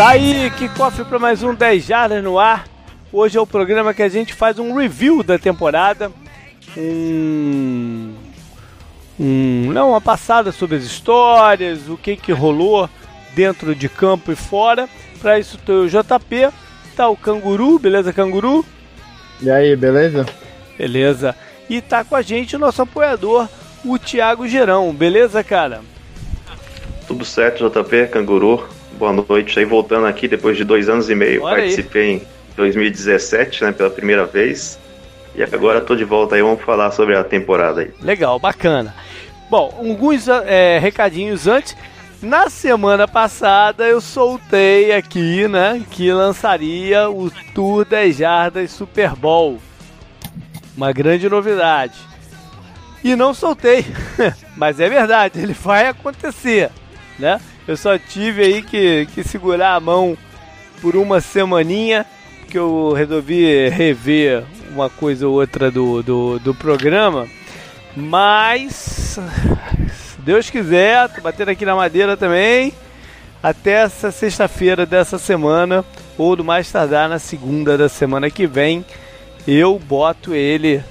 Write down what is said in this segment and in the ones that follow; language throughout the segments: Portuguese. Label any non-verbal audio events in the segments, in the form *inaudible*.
Tá aí, que cofre para mais um 10 Jardas no ar. Hoje é o programa que a gente faz um review da temporada. Um. um não, uma passada sobre as histórias, o que que rolou dentro de campo e fora. Para isso tô o JP, tá o Canguru, beleza, Canguru? E aí, beleza? Beleza. E tá com a gente o nosso apoiador, o Thiago Gerão, beleza, cara? Tudo certo, JP, Canguru. Boa noite. Aí voltando aqui depois de dois anos e meio. Olha participei aí. em 2017, né, pela primeira vez. E agora tô de volta aí, vamos falar sobre a temporada aí. Legal, bacana. Bom, alguns é, recadinhos antes. Na semana passada eu soltei aqui, né, que lançaria o Tour 10 Jardas Super Bowl. Uma grande novidade. E não soltei, *laughs* mas é verdade, ele vai acontecer, né? Eu só tive aí que, que segurar a mão por uma semaninha, porque eu resolvi rever uma coisa ou outra do, do, do programa. Mas, se Deus quiser, tô batendo aqui na madeira também. Até essa sexta-feira dessa semana, ou do mais tardar na segunda da semana que vem, eu boto ele,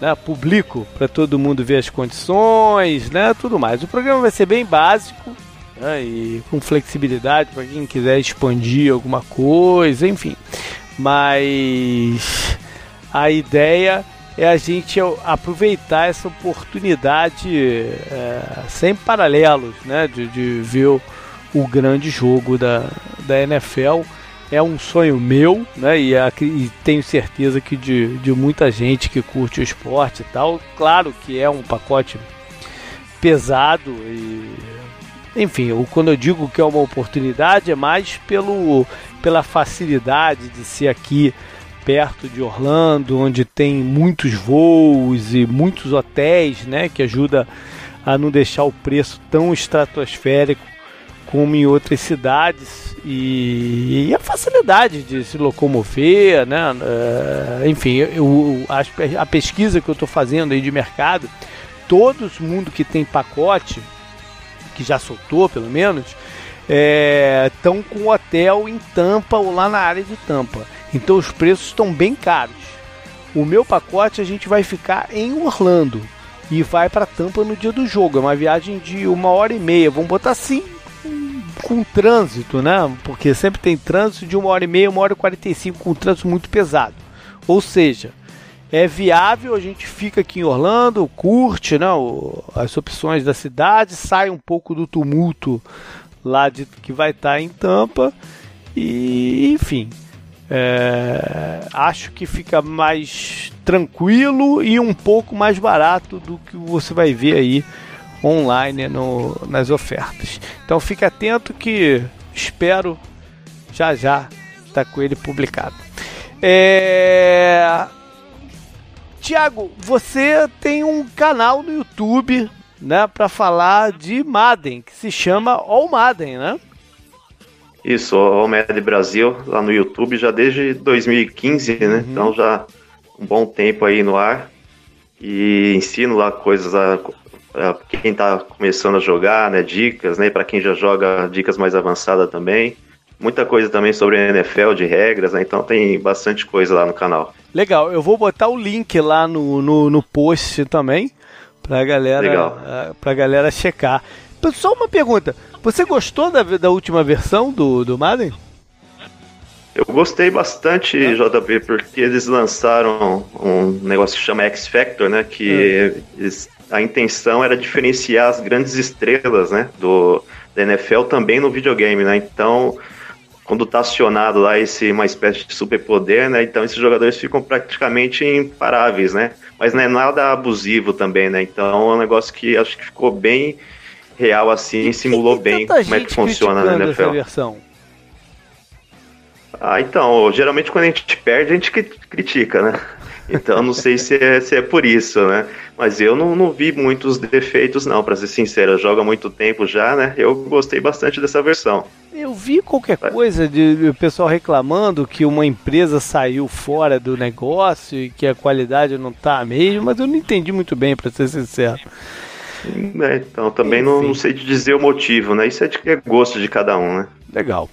né, publico para todo mundo ver as condições, né, tudo mais. O programa vai ser bem básico, né, e com flexibilidade para quem quiser expandir alguma coisa, enfim. Mas a ideia é a gente aproveitar essa oportunidade é, sem paralelos, né, de, de ver o, o, grande jogo da, da NFL. É um sonho meu, né, e, e tenho certeza que de, de muita gente que curte o esporte e tal. Claro que é um pacote pesado e enfim, quando eu digo que é uma oportunidade é mais pelo, pela facilidade de ser aqui perto de Orlando, onde tem muitos voos e muitos hotéis, né, que ajuda a não deixar o preço tão estratosférico como em outras cidades. E, e a facilidade de se locomover, né, uh, enfim, eu, a, a pesquisa que eu estou fazendo aí de mercado, todo mundo que tem pacote que já soltou pelo menos, estão é, com hotel em Tampa ou lá na área de Tampa. Então os preços estão bem caros. O meu pacote a gente vai ficar em Orlando e vai para Tampa no dia do jogo. É uma viagem de uma hora e meia. Vamos botar assim com trânsito, né? Porque sempre tem trânsito de uma hora e meia, uma hora e quarenta e cinco com trânsito muito pesado. Ou seja, é viável, a gente fica aqui em Orlando, curte né, as opções da cidade, sai um pouco do tumulto lá de que vai estar em Tampa e enfim é, acho que fica mais tranquilo e um pouco mais barato do que você vai ver aí online no, nas ofertas. Então fique atento que espero já já estar tá com ele publicado. É... Tiago, você tem um canal no YouTube, né, para falar de Madden, que se chama All Madden, né? Isso, o Med Brasil, lá no YouTube, já desde 2015, né? Uhum. Então já um bom tempo aí no ar. E ensino lá coisas a, a quem está começando a jogar, né? Dicas, né? Para quem já joga, dicas mais avançadas também. Muita coisa também sobre a NFL, de regras, né? Então tem bastante coisa lá no canal. Legal, eu vou botar o link lá no, no, no post também pra galera, Legal. Uh, pra galera checar. Só uma pergunta, você gostou da, da última versão do, do Madden? Eu gostei bastante. JP, porque eles lançaram um negócio que chama X Factor, né? Que é. eles, a intenção era diferenciar as grandes estrelas, né? Do, da NFL também no videogame, né? Então, quando tá acionado lá esse uma espécie de superpoder, né? Então esses jogadores ficam praticamente imparáveis, né? Mas não é nada abusivo também, né? Então é um negócio que acho que ficou bem real assim, simulou bem como é que funciona na NFL. versão? Ah, então, geralmente quando a gente perde, a gente critica, né? Então não sei se é, se é por isso, né? Mas eu não, não vi muitos defeitos, não, para ser sincero. Joga muito tempo já, né? Eu gostei bastante dessa versão. Eu vi qualquer coisa de, de pessoal reclamando que uma empresa saiu fora do negócio e que a qualidade não tá a mesma, mas eu não entendi muito bem, para ser sincero. É, então, também não, não, sei te dizer o motivo, né? Isso é de é gosto de cada um, né? Legal.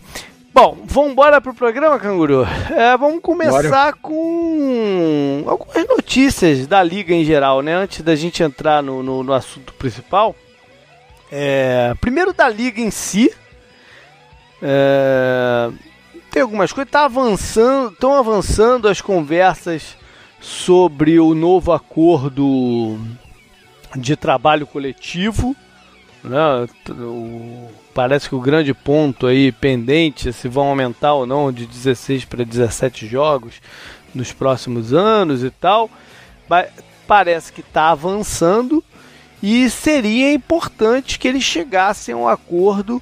Bom, vamos embora pro programa, Canguru? É, vamos começar Bora. com algumas notícias da liga em geral, né? Antes da gente entrar no, no, no assunto principal. É, primeiro da liga em si. É, tem algumas coisas. Tá avançando, estão avançando as conversas sobre o novo acordo de trabalho coletivo. Né? O, parece que o grande ponto aí pendente é se vão aumentar ou não de 16 para 17 jogos nos próximos anos e tal. Parece que está avançando e seria importante que eles chegassem a um acordo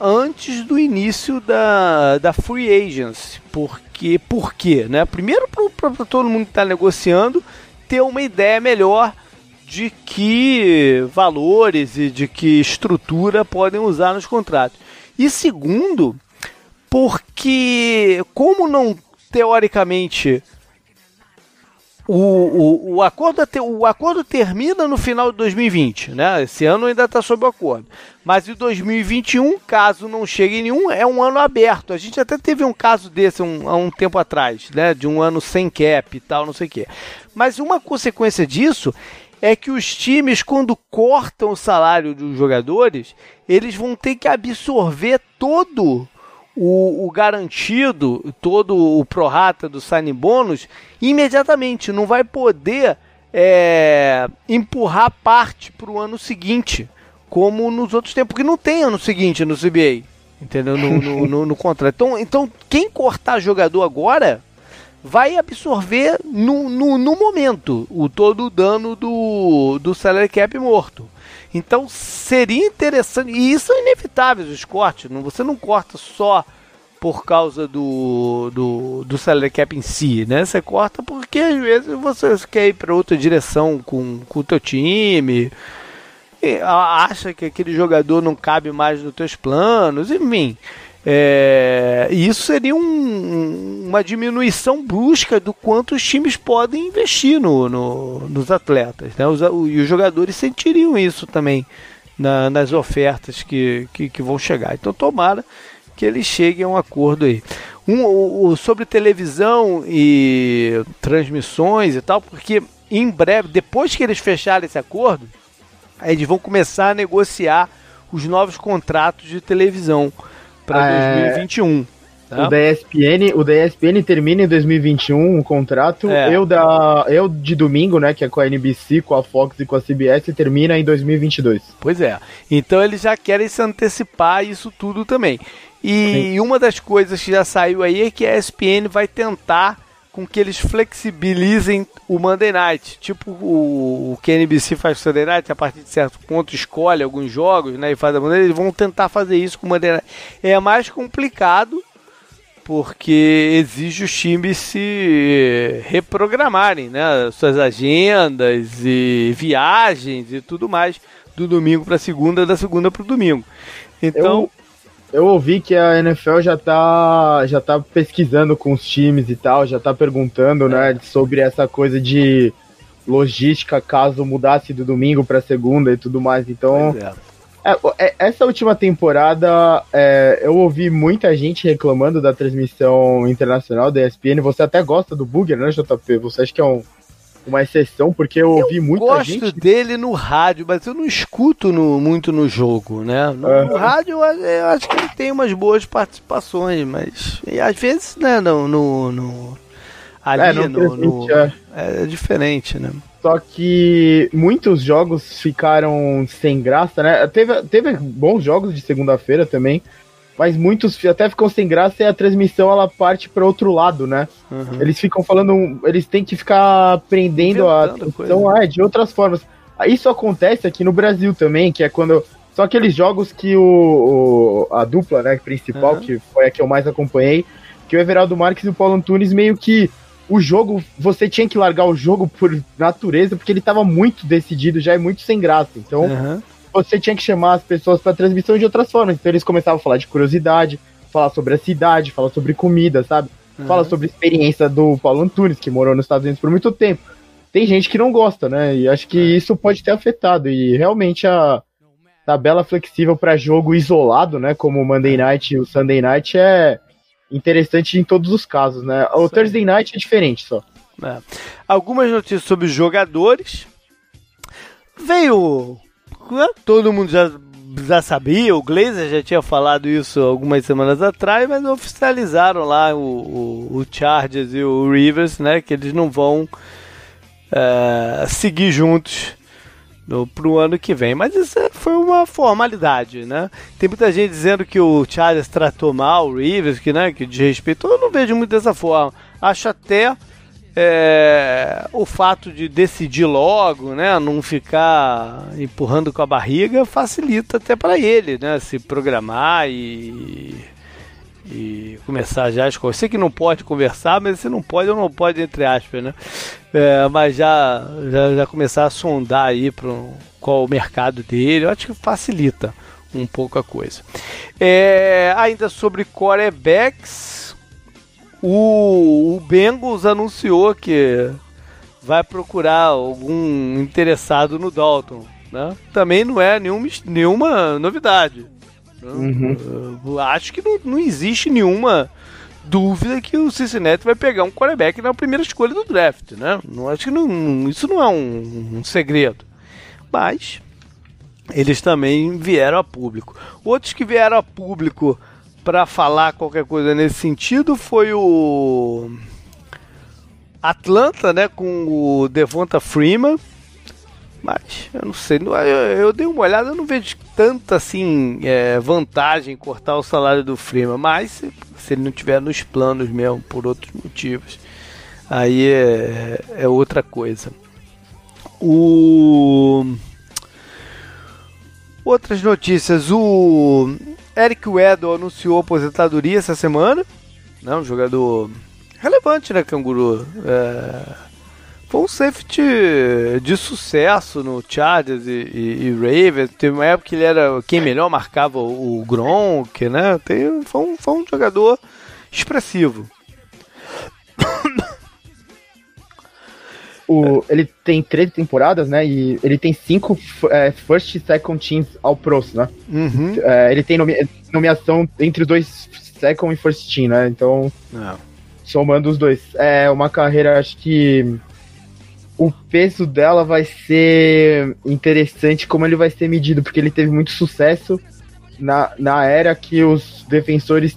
antes do início da, da free agency. Porque, por quê? Né? Primeiro, para todo mundo que está negociando ter uma ideia melhor de que valores e de que estrutura podem usar nos contratos. E segundo, porque como não teoricamente o, o, o, acordo, o acordo termina no final de 2020, né? Esse ano ainda está sob o acordo. Mas em 2021, caso não chegue nenhum, é um ano aberto. A gente até teve um caso desse um, há um tempo atrás, né? De um ano sem cap e tal, não sei o quê. Mas uma consequência disso é que os times, quando cortam o salário dos jogadores, eles vão ter que absorver todo o, o garantido, todo o prorata do signing bônus imediatamente. Não vai poder é, empurrar parte para o ano seguinte, como nos outros tempos, porque não tem ano seguinte no CBA. Entendeu? No, no, no, no contrato. Então, então, quem cortar jogador agora vai absorver no, no, no momento o todo o dano do, do salary cap morto. Então seria interessante, e isso é inevitável os cortes, não, você não corta só por causa do, do, do salary cap em si, né? Você corta porque às vezes você quer ir para outra direção com, com o teu time, acha que aquele jogador não cabe mais nos teus planos, enfim. É, e isso seria um, uma diminuição brusca do quanto os times podem investir no, no nos atletas. Né? Os, e os jogadores sentiriam isso também na, nas ofertas que, que, que, vão chegar. Então, tomara que eles cheguem a um acordo aí. Um, o, sobre televisão e transmissões e tal, porque em breve, depois que eles fecharem esse acordo, eles vão começar a negociar os novos contratos de televisão para 2021. É, tá? O da ESPN, o da ESPN termina em 2021 o contrato. É. Eu da eu de domingo, né, que é com a NBC, com a Fox e com a CBS, termina em 2022. Pois é. Então eles já querem se antecipar isso tudo também. E Sim. uma das coisas que já saiu aí é que a ESPN vai tentar com que eles flexibilizem o Monday Night. Tipo o, o que a NBC faz com o Sunday Night, a partir de certo ponto escolhe alguns jogos né, e faz a Monday Eles vão tentar fazer isso com o Monday Night. É mais complicado porque exige os times se reprogramarem, né? Suas agendas e viagens e tudo mais do domingo para segunda, da segunda para o domingo. Então, eu, ouvi que a NFL já tá, já tá pesquisando com os times e tal, já tá perguntando, é. né, sobre essa coisa de logística caso mudasse do domingo para segunda e tudo mais. Então, é. É, é, essa última temporada é, eu ouvi muita gente reclamando da transmissão internacional da ESPN. Você até gosta do Booger, né, JP? Você acha que é um uma exceção, porque eu ouvi muita gente. Eu gosto dele no rádio, mas eu não escuto no, muito no jogo, né? No, uhum. no rádio eu, eu, acho que ele tem umas boas participações, mas e às vezes, né, no, no, no ali é, no, no é. é diferente, né? Só que muitos jogos ficaram sem graça, né? Teve, teve bons jogos de segunda-feira também, mas muitos até ficam sem graça e a transmissão ela parte para outro lado, né? Uhum. Eles ficam falando, eles têm que ficar aprendendo a atenção ah, é, de outras formas. Isso acontece aqui no Brasil também, que é quando são aqueles jogos que o, o a dupla, né, principal, uhum. que foi a que eu mais acompanhei, que o Everaldo Marques e o Paulo Antunes meio que o jogo, você tinha que largar o jogo por natureza, porque ele estava muito decidido já e muito sem graça. Então, uhum você tinha que chamar as pessoas para transmissão de outras formas. Então eles começavam a falar de curiosidade, falar sobre a cidade, falar sobre comida, sabe? Uhum. Fala sobre a experiência do Paulo Antunes, que morou nos Estados Unidos por muito tempo. Tem gente que não gosta, né? E acho que é. isso pode ter afetado. E realmente a tabela flexível para jogo isolado, né? Como o Monday Night e o Sunday Night é interessante em todos os casos, né? O Sim. Thursday Night é diferente só. É. Algumas notícias sobre os jogadores. Veio. Todo mundo já, já sabia, o Glazer já tinha falado isso algumas semanas atrás, mas oficializaram lá o, o, o Chargers e o Rivers, né? Que eles não vão é, seguir juntos no, pro ano que vem. Mas isso foi uma formalidade, né? Tem muita gente dizendo que o Chargers tratou mal o Rivers, que, né, que desrespeitou. Eu não vejo muito dessa forma. Acho até é, o fato de decidir logo, né, não ficar empurrando com a barriga, facilita até para ele, né, se programar e e começar já as coisas. Sei que não pode conversar, mas se não pode, ou não pode, entre aspas, né? É, mas já, já, já começar a sondar aí para qual o mercado dele, eu acho que facilita um pouco a coisa. É, ainda sobre corebacks, o, o Bengals anunciou que vai procurar algum interessado no Dalton. Né? Também não é nenhuma, nenhuma novidade. Uhum. acho que não, não existe nenhuma dúvida que o Cincinnati vai pegar um quarterback na primeira escolha do draft, né? Não acho que não, isso não é um, um segredo. Mas eles também vieram a público. Outros que vieram a público para falar qualquer coisa nesse sentido foi o Atlanta, né, com o Devonta Freeman mas eu não sei, eu, eu dei uma olhada, eu não vejo tanta assim é, vantagem em cortar o salário do Freeman, mas se, se, ele não tiver nos planos mesmo, por outros motivos, aí é, é outra coisa. O Outras notícias, o Eric Weddle anunciou aposentadoria essa semana, né, um jogador relevante, né, Canguru? É foi um safety de sucesso no Chargers e, e, e Ravens. Teve uma época que ele era quem melhor marcava o, Gronk, né? Tem, foi, um, foi um jogador expressivo. O, ele tem 13 temporadas, né? E ele tem 5 é, first e second teams ao pros, né? Uhum. É, ele tem nome, nomeação entre os dois second e first team, né? Então, Não. É. somando os dois. É uma carreira, acho que o peso dela vai ser interessante como ele vai ser medido, porque ele teve muito sucesso na, na era que os defensores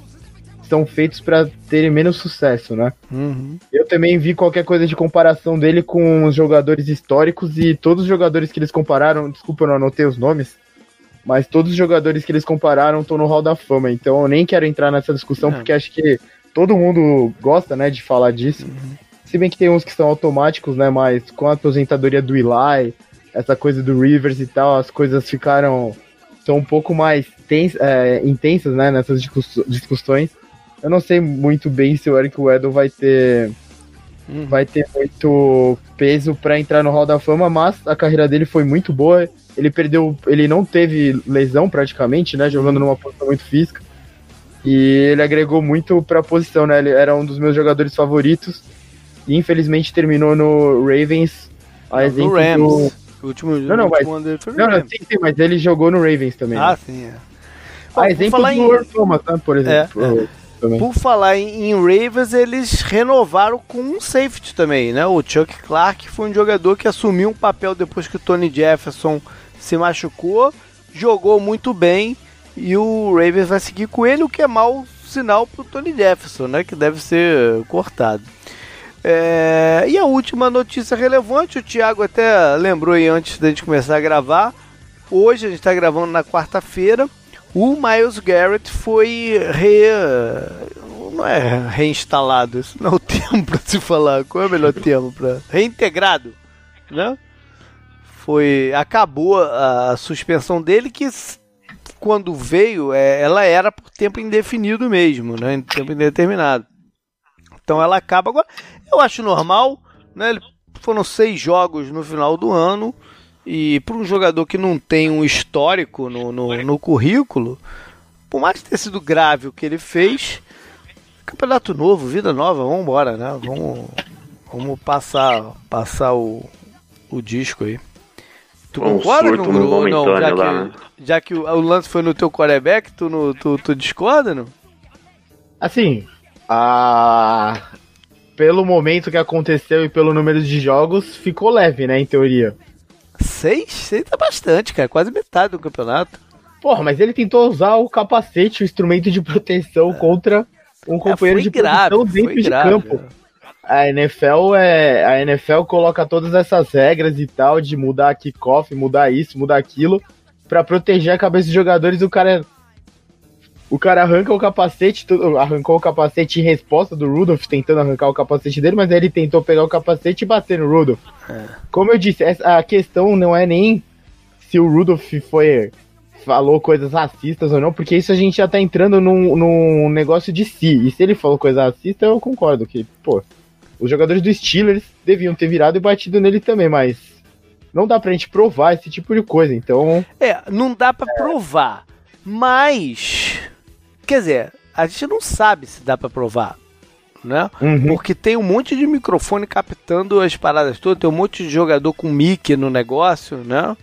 são feitos para terem menos sucesso, né? Uhum. Eu também vi qualquer coisa de comparação dele com os jogadores históricos e todos os jogadores que eles compararam, desculpa, eu não anotei os nomes, mas todos os jogadores que eles compararam estão no Hall da Fama, então eu nem quero entrar nessa discussão, porque acho que todo mundo gosta, né, de falar disso. Uhum. Se bem que tem uns que são automáticos, né? Mas com a aposentadoria do Eli, essa coisa do Rivers e tal, as coisas ficaram. são um pouco mais tens, é, intensas, né? Nessas discussões. Eu não sei muito bem se o Eric Weddle vai ter. Uhum. Vai ter muito peso para entrar no Hall da Fama, mas a carreira dele foi muito boa. Ele perdeu. Ele não teve lesão praticamente, né? Jogando numa posição muito física. E ele agregou muito para a posição, né? Ele era um dos meus jogadores favoritos e infelizmente terminou no Ravens. A não, no Rams. Do... O último, não, não, último mas, dele foi no não. Não, sim, sim, mas ele jogou no Ravens também. Ah, né? sim, é. A exemplo do em... Thomas, né, por exemplo. É, é. Por falar em, em, Ravens, eles renovaram com um safety também, né? O Chuck Clark foi um jogador que assumiu um papel depois que o Tony Jefferson se machucou, jogou muito bem e o Ravens vai seguir com ele, o que é mau sinal para o Tony Jefferson, né? Que deve ser cortado. É, e a última notícia relevante, o Thiago até lembrou aí antes da gente começar a gravar. Hoje a gente está gravando na quarta-feira. O Miles Garrett foi re... não é reinstalado, isso não é o *laughs* termo para se falar. Qual é o melhor termo para reintegrado, né? Foi acabou a suspensão dele que quando veio, é, ela era por tempo indefinido mesmo, né? Tempo indeterminado. Então ela acaba agora. Eu acho normal, né? Foram seis jogos no final do ano. E para um jogador que não tem um histórico no, no, no, currículo, por mais ter sido grave o que ele fez, campeonato novo, vida nova, vamos embora, né? Vamos, vamos passar, passar o, o disco aí. Tu um concorda com o não? Já lá, que, já que o, o, lance foi no teu quarterback, tu, no, tu, tu discorda, não? Assim, a pelo momento que aconteceu e pelo número de jogos, ficou leve, né, em teoria. Seis? Seis tá bastante, cara. Quase metade do campeonato. Porra, mas ele tentou usar o capacete, o instrumento de proteção é. contra um é, companheiro é, de grave, proteção dentro de grave, campo. É. A NFL é. A NFL coloca todas essas regras e tal, de mudar kickoff, mudar isso, mudar aquilo, para proteger a cabeça dos jogadores. O cara o cara arranca o capacete, arrancou o capacete em resposta do Rudolph, tentando arrancar o capacete dele, mas aí ele tentou pegar o capacete e bater no Rudolph. É. Como eu disse, a questão não é nem se o Rudolph foi falou coisas racistas ou não, porque isso a gente já tá entrando num, num negócio de si. E se ele falou coisa racista, eu concordo que, pô, os jogadores do Steelers deviam ter virado e batido nele também, mas não dá pra gente provar esse tipo de coisa, então... É, não dá pra é. provar, mas Quer dizer, a gente não sabe se dá para provar, né? Uhum. Porque tem um monte de microfone captando as paradas todas, tem um monte de jogador com mic no negócio, né?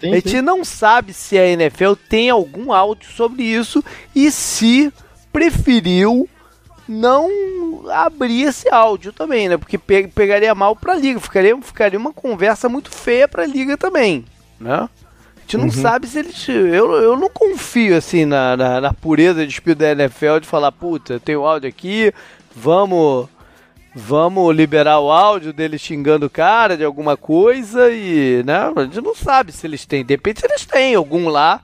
Sim, a gente sim. não sabe se a NFL tem algum áudio sobre isso e se preferiu não abrir esse áudio também, né? Porque pe pegaria mal para a liga, ficaria, ficaria uma conversa muito feia para a liga também, né? Gente não uhum. sabe se eles. Eu, eu não confio assim na, na, na pureza de espírito da NFL de falar, puta, tem o áudio aqui, vamos. Vamos liberar o áudio dele xingando o cara de alguma coisa e, né? A gente não sabe se eles têm. De repente eles têm algum lá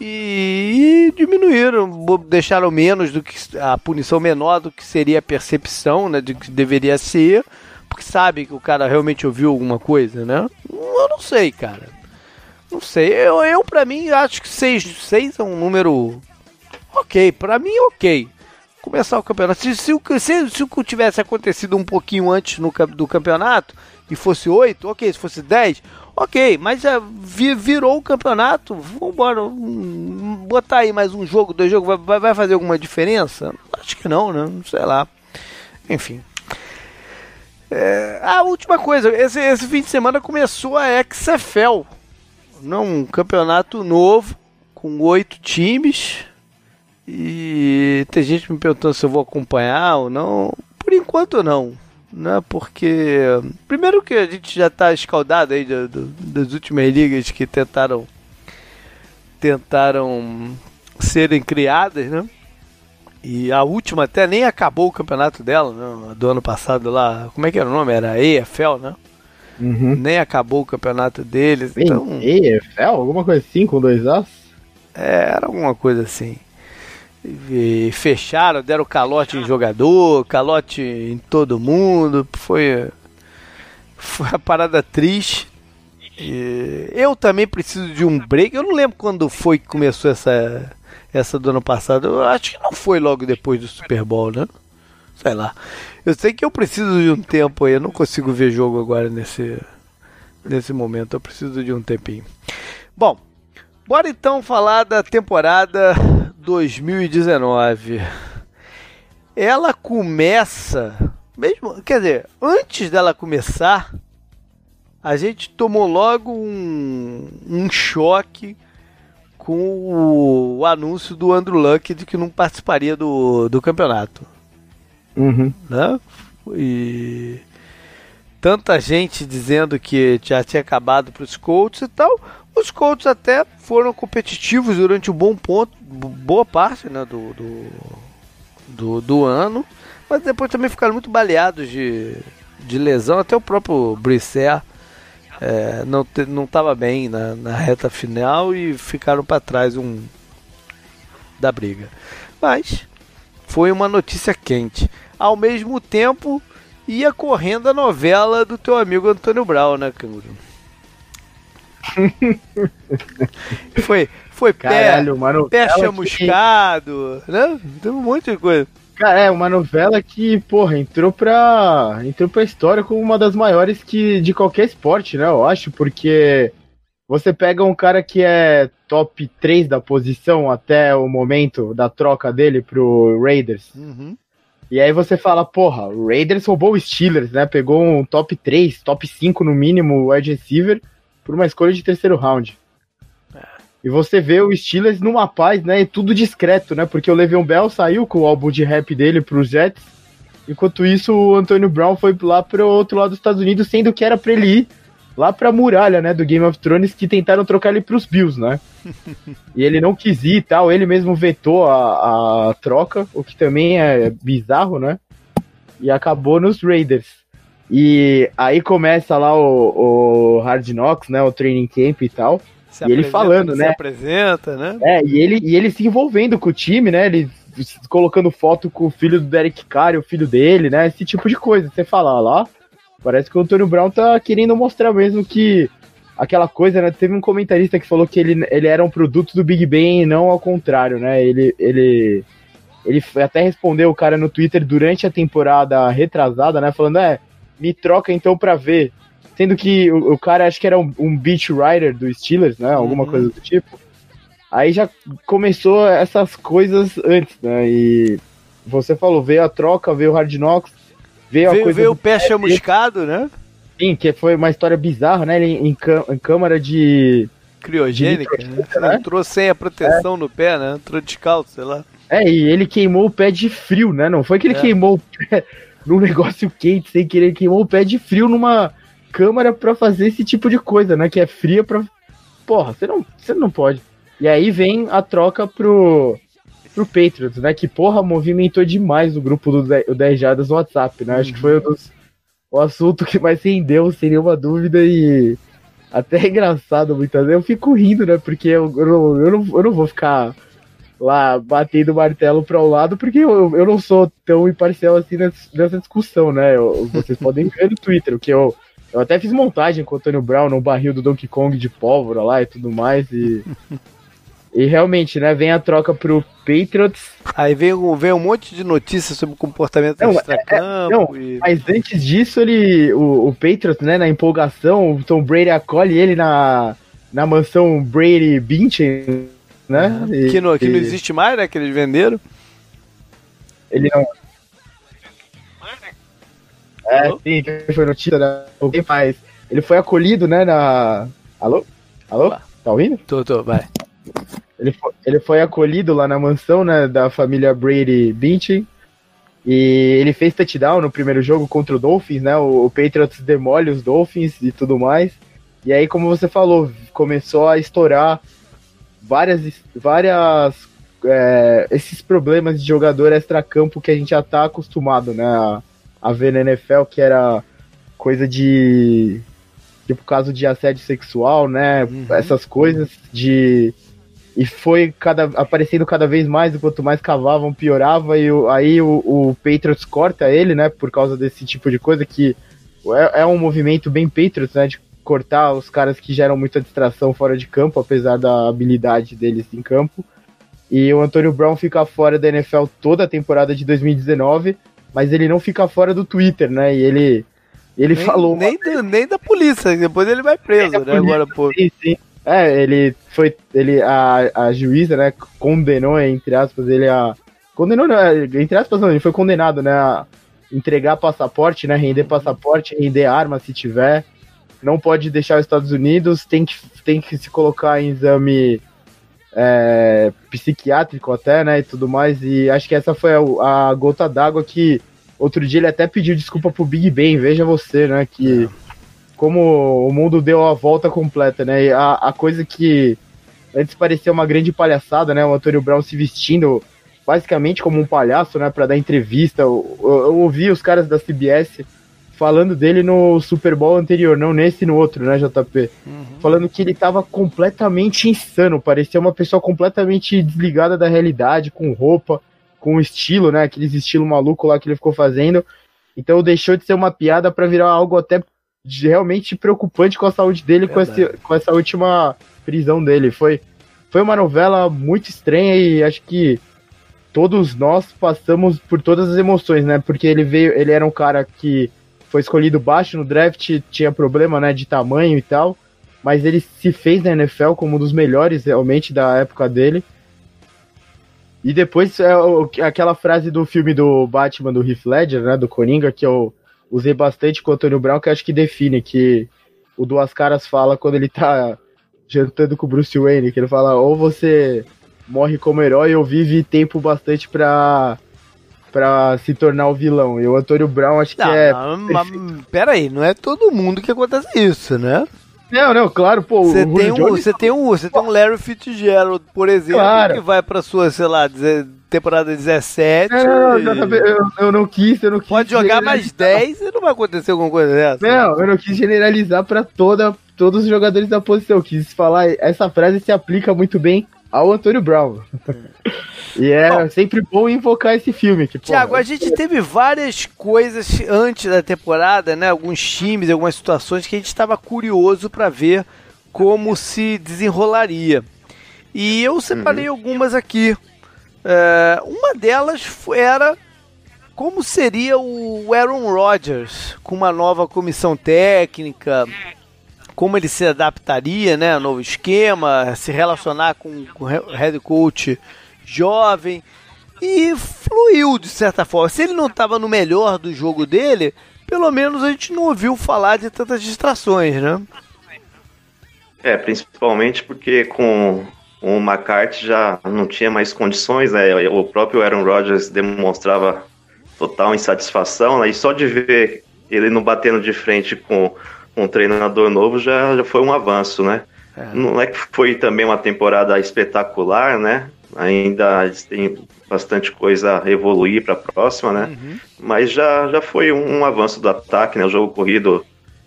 e, e diminuíram, deixaram menos do que a punição menor do que seria a percepção, né? De que deveria ser, porque sabe que o cara realmente ouviu alguma coisa, né? Eu não sei, cara. Não sei, eu, eu pra mim acho que 6 seis é um número ok, pra mim ok. Começar o campeonato. Se, se, se, se o tivesse acontecido um pouquinho antes no, do campeonato e fosse 8, ok. Se fosse 10, ok. Mas já virou o campeonato. Vambora. Botar aí mais um jogo, dois jogos, vai, vai fazer alguma diferença? Acho que não, né? Sei lá. Enfim. É, a última coisa, esse, esse fim de semana começou a XFL não, um campeonato novo, com oito times. E tem gente me perguntando se eu vou acompanhar ou não. Por enquanto não. Né? Porque. Primeiro que a gente já está escaldado aí do, do, das últimas ligas que tentaram. Tentaram serem criadas, né? E a última até nem acabou o campeonato dela, né? Do ano passado lá. Como é que era o nome? Era EFL, né? Uhum. Nem acabou o campeonato deles. Bem, então... EFL? Alguma coisa assim, com dois As? É, era alguma coisa assim. E fecharam, deram calote em jogador, calote em todo mundo. Foi, foi uma parada triste. E eu também preciso de um break. Eu não lembro quando foi que começou essa, essa do ano passado. Eu acho que não foi logo depois do Super Bowl, né? Sei lá. Eu sei que eu preciso de um tempo aí, eu não consigo ver jogo agora nesse, nesse momento, eu preciso de um tempinho. Bom, bora então falar da temporada 2019. Ela começa, mesmo, quer dizer, antes dela começar, a gente tomou logo um, um choque com o, o anúncio do Andrew Luck de que não participaria do, do campeonato. Uhum. Né? E tanta gente dizendo que já tinha acabado para os Colts e tal. Os Colts até foram competitivos durante um bom ponto, boa parte né, do, do, do, do ano, mas depois também ficaram muito baleados de, de lesão. Até o próprio Brisset é, não não estava bem na, na reta final e ficaram para trás um da briga. Mas foi uma notícia quente. Ao mesmo tempo, ia correndo a novela do teu amigo Antônio Brown, né, Canguru? *laughs* foi foi Caralho, pé, pé chamuscado, que... né? Tem um monte de coisa. Cara, é uma novela que, porra, entrou pra, entrou pra história como uma das maiores que de qualquer esporte, né? Eu acho, porque você pega um cara que é top 3 da posição até o momento da troca dele pro Raiders. Uhum. E aí você fala, porra, o Raiders roubou o Steelers, né? Pegou um top 3, top 5 no mínimo wide receiver por uma escolha de terceiro round. E você vê o Steelers numa paz, né? E tudo discreto, né? Porque o Le'Veon Bell saiu com o álbum de rap dele pro Jets. Enquanto isso, o Antônio Brown foi lá pro outro lado dos Estados Unidos, sendo que era pra ele ir lá pra muralha, né? Do Game of Thrones, que tentaram trocar ele pros Bills, né? *laughs* e ele não quis ir e tal. Ele mesmo vetou a, a troca, o que também é bizarro, né? E acabou nos Raiders. E aí começa lá o, o Hard Knocks, né? O training camp e tal. Se e ele falando, né? Se apresenta, né? É, e ele, e ele se envolvendo com o time, né? Ele colocando foto com o filho do Derek Carr, o filho dele, né? Esse tipo de coisa. Você fala lá, parece que o Antônio Brown tá querendo mostrar mesmo que aquela coisa, né? Teve um comentarista que falou que ele, ele era um produto do Big Ben e não ao contrário, né? Ele, ele, ele até respondeu o cara no Twitter durante a temporada retrasada, né? Falando, é, me troca então pra ver. Sendo que o, o cara acho que era um, um beat writer do Steelers, né? Alguma uhum. coisa do tipo. Aí já começou essas coisas antes, né? E você falou, veio a troca, veio o Hard Knocks, veio, veio. Veio o pé chamuscado, né? Sim, que foi uma história bizarra, né? Ele em, em câmara de. Criogênica, de né? né? Entrou sem a proteção é. no pé, né? Entrou descalço, sei lá. É, e ele queimou o pé de frio, né? Não foi que ele é. queimou o pé *laughs* num negócio quente sem querer, ele queimou o pé de frio numa câmara pra fazer esse tipo de coisa, né? Que é fria pra. Porra, você não, você não pode. E aí vem a troca pro, pro Patriots, né? Que, porra, movimentou demais o grupo do 10 Jardas no WhatsApp, né? Acho que foi um dos, o assunto que mais rendeu, sem nenhuma dúvida, e até é engraçado muitas vezes. Eu fico rindo, né? Porque eu, eu, não, eu, não, eu não vou ficar lá batendo o martelo para o lado, porque eu, eu não sou tão imparcial assim nessa, discussão, né? Eu, vocês *laughs* podem ver no Twitter, que eu, eu até fiz montagem com o Antônio Brown no barril do Donkey Kong de pólvora lá e tudo mais, e E realmente, né, vem a troca pro Patriots. Aí vem, vem um monte de notícias sobre o comportamento não, extracampo. É, é, e... Mas antes disso, ele. O, o Patriots, né, na empolgação, o Tom Brady acolhe ele na, na mansão Brady Binchen, né? E, que, não, que não existe mais, né? Que eles venderam. Ele não. É, Alô? sim, que foi notícia, né? Quem faz? Ele foi acolhido, né, na. Alô? Alô? Tá ouvindo? Tô, tô, vai. Ele foi, ele foi acolhido lá na mansão né, da família Brady Binch. E ele fez touchdown no primeiro jogo contra o Dolphins, né? O, o Patriots demole os Dolphins e tudo mais. E aí, como você falou, começou a estourar várias, várias é, esses problemas de jogador extra-campo que a gente já tá acostumado, né? A, a ver na NFL, que era coisa de. Tipo, caso de assédio sexual, né? Uhum. Essas coisas de e foi cada, aparecendo cada vez mais, quanto mais cavavam, piorava, e o, aí o, o Patriots corta ele, né, por causa desse tipo de coisa, que é, é, um movimento bem Patriots, né, de cortar os caras que geram muita distração fora de campo, apesar da habilidade deles em campo. E o Antônio Brown fica fora da NFL toda a temporada de 2019, mas ele não fica fora do Twitter, né, e ele... Ele nem, falou. Nem, do, nem da polícia, depois ele vai preso, né? Polícia, agora, pô. Sim, sim. É, ele foi. Ele, a, a juíza, né, condenou, entre aspas, ele a. Condenou, né, entre aspas, não, ele foi condenado, né, a entregar passaporte, né, render passaporte, render arma se tiver. Não pode deixar os Estados Unidos, tem que, tem que se colocar em exame é, psiquiátrico até, né, e tudo mais. E acho que essa foi a, a gota d'água que outro dia ele até pediu desculpa pro Big Ben, veja você, né, que. É como o mundo deu a volta completa, né? E a, a coisa que antes parecia uma grande palhaçada, né? O Antônio Brown se vestindo basicamente como um palhaço, né? Para dar entrevista. Eu, eu, eu, ouvi os caras da CBS falando dele no Super Bowl anterior, não nesse no outro, né, JP? Uhum. Falando que ele tava completamente insano, parecia uma pessoa completamente desligada da realidade, com roupa, com estilo, né? Aqueles estilo maluco lá que ele ficou fazendo. Então deixou de ser uma piada para virar algo até realmente preocupante com a saúde dele com, esse, com essa última prisão dele. Foi, foi uma novela muito estranha e acho que todos nós passamos por todas as emoções, né? Porque ele veio, ele era um cara que foi escolhido baixo no draft, tinha problema, né, de tamanho e tal, mas ele se fez na NFL como um dos melhores realmente da época dele. E depois é, aquela frase do filme do Batman do Heath Ledger, né, do Coringa, que eu usei bastante com o Antônio Brown, que acho que define que o Duas Caras fala quando ele tá jantando com o Bruce Wayne, que ele fala, ou você morre como herói ou vive tempo bastante pra, pra se tornar o vilão. E o Antônio Brown acho não, que é. Não, mas, pera aí, não é todo mundo que acontece isso, né? Não, não, claro, pô. Você tem, um, você tem um, você tem um Larry Fitzgerald, por exemplo, claro. que vai pra sua, sei lá, temporada 17. Não, não, não, eu, eu, não quis, eu não quis. Pode jogar mais 10 e não vai acontecer alguma coisa dessa. Não, eu não quis generalizar pra toda, todos os jogadores da posição. Eu quis falar, essa frase se aplica muito bem ao Antônio Brown. E é bom, sempre bom invocar esse filme. Que, Tiago, a gente teve várias coisas antes da temporada, né? Alguns times, algumas situações que a gente estava curioso para ver como se desenrolaria. E eu separei uhum. algumas aqui. É, uma delas era como seria o Aaron Rodgers com uma nova comissão técnica, como ele se adaptaria, né, ao novo esquema, se relacionar com o head coach jovem e fluiu de certa forma. Se ele não estava no melhor do jogo dele, pelo menos a gente não ouviu falar de tantas distrações, né? É, principalmente porque com o McCarthy já não tinha mais condições, né? O próprio Aaron Rodgers demonstrava total insatisfação, né? E só de ver ele não batendo de frente com um treinador novo já, já foi um avanço, né? É. Não é que foi também uma temporada espetacular, né? Ainda eles têm bastante coisa a evoluir para a próxima, né? Uhum. Mas já, já foi um, um, avanço do ataque, né? O jogo corrido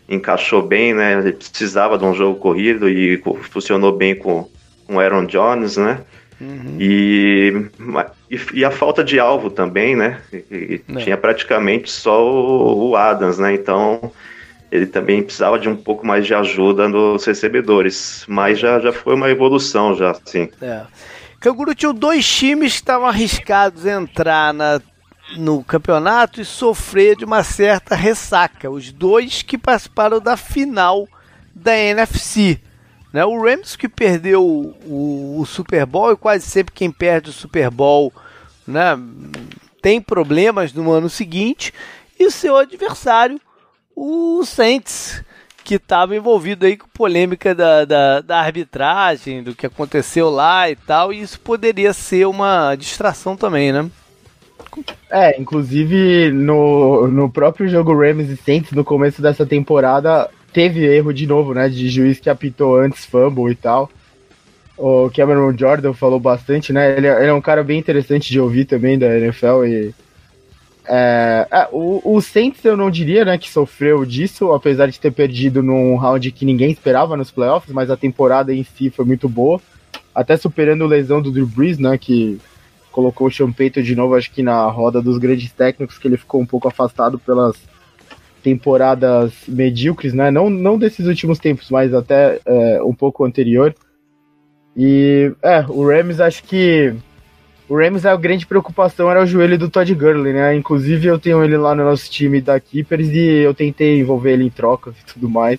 encaixou bem, né? Ele precisava de um jogo corrido e funcionou bem com o Aaron Jones, né? Uhum. E, e, e, a falta de alvo também, né? E, é. tinha praticamente só o, o Adams, né? Então ele também precisava de um pouco mais de ajuda nos recebedores, mas já, já foi uma evolução já, sim. É. Canguru tinha dois times que estavam arriscados a entrar na, no campeonato e sofrer de uma certa ressaca. Os dois que participaram da final da NFC. Né? O Rams que perdeu o, o, Super Bowl e quase sempre quem perde o Super Bowl né, tem problemas no ano seguinte. E o seu adversário, o Saints, que estava envolvido aí com polêmica da, da, da, arbitragem, do que aconteceu lá e tal, e isso poderia ser uma distração também, né? É, inclusive no, no próprio jogo Rams e Saints, no começo dessa temporada, teve erro de novo, né, de juiz que apitou antes fumble e tal. O Cameron Jordan falou bastante, né, ele, é, ele é um cara bem interessante de ouvir também da NFL e é, é, o, o Saints eu não diria né, que sofreu disso, apesar de ter perdido num round que ninguém esperava nos playoffs, mas a temporada em si foi muito boa. Até superando a lesão do Drew Brees, né, que colocou o Champeito de novo, acho que na roda dos grandes técnicos, que ele ficou um pouco afastado pelas temporadas medíocres, né? Não, não desses últimos tempos, mas até é, um pouco anterior. E é, o Rams acho que o Rams, a grande preocupação era o joelho do Todd Gurley, né? Inclusive, eu tenho ele lá no nosso time da Keepers e eu tentei envolver ele em trocas e tudo mais.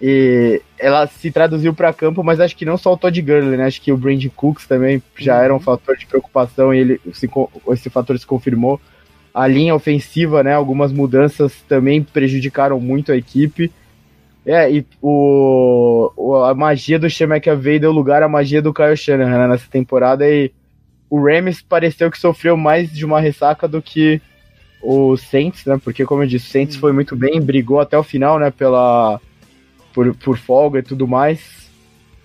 E ela se traduziu para campo, mas acho que não só o Todd Gurley, né? Acho que o Brandon Cooks também já era um fator de preocupação e ele, se, esse fator se confirmou. A linha ofensiva, né? Algumas mudanças também prejudicaram muito a equipe. É, e o, a magia do Sean McAvey deu lugar à magia do Kyle Shanahan né, nessa temporada e o Rams pareceu que sofreu mais de uma ressaca do que o Saints, né? Porque, como eu disse, o Saints foi muito bem, brigou até o final, né? Pela, por, por folga e tudo mais.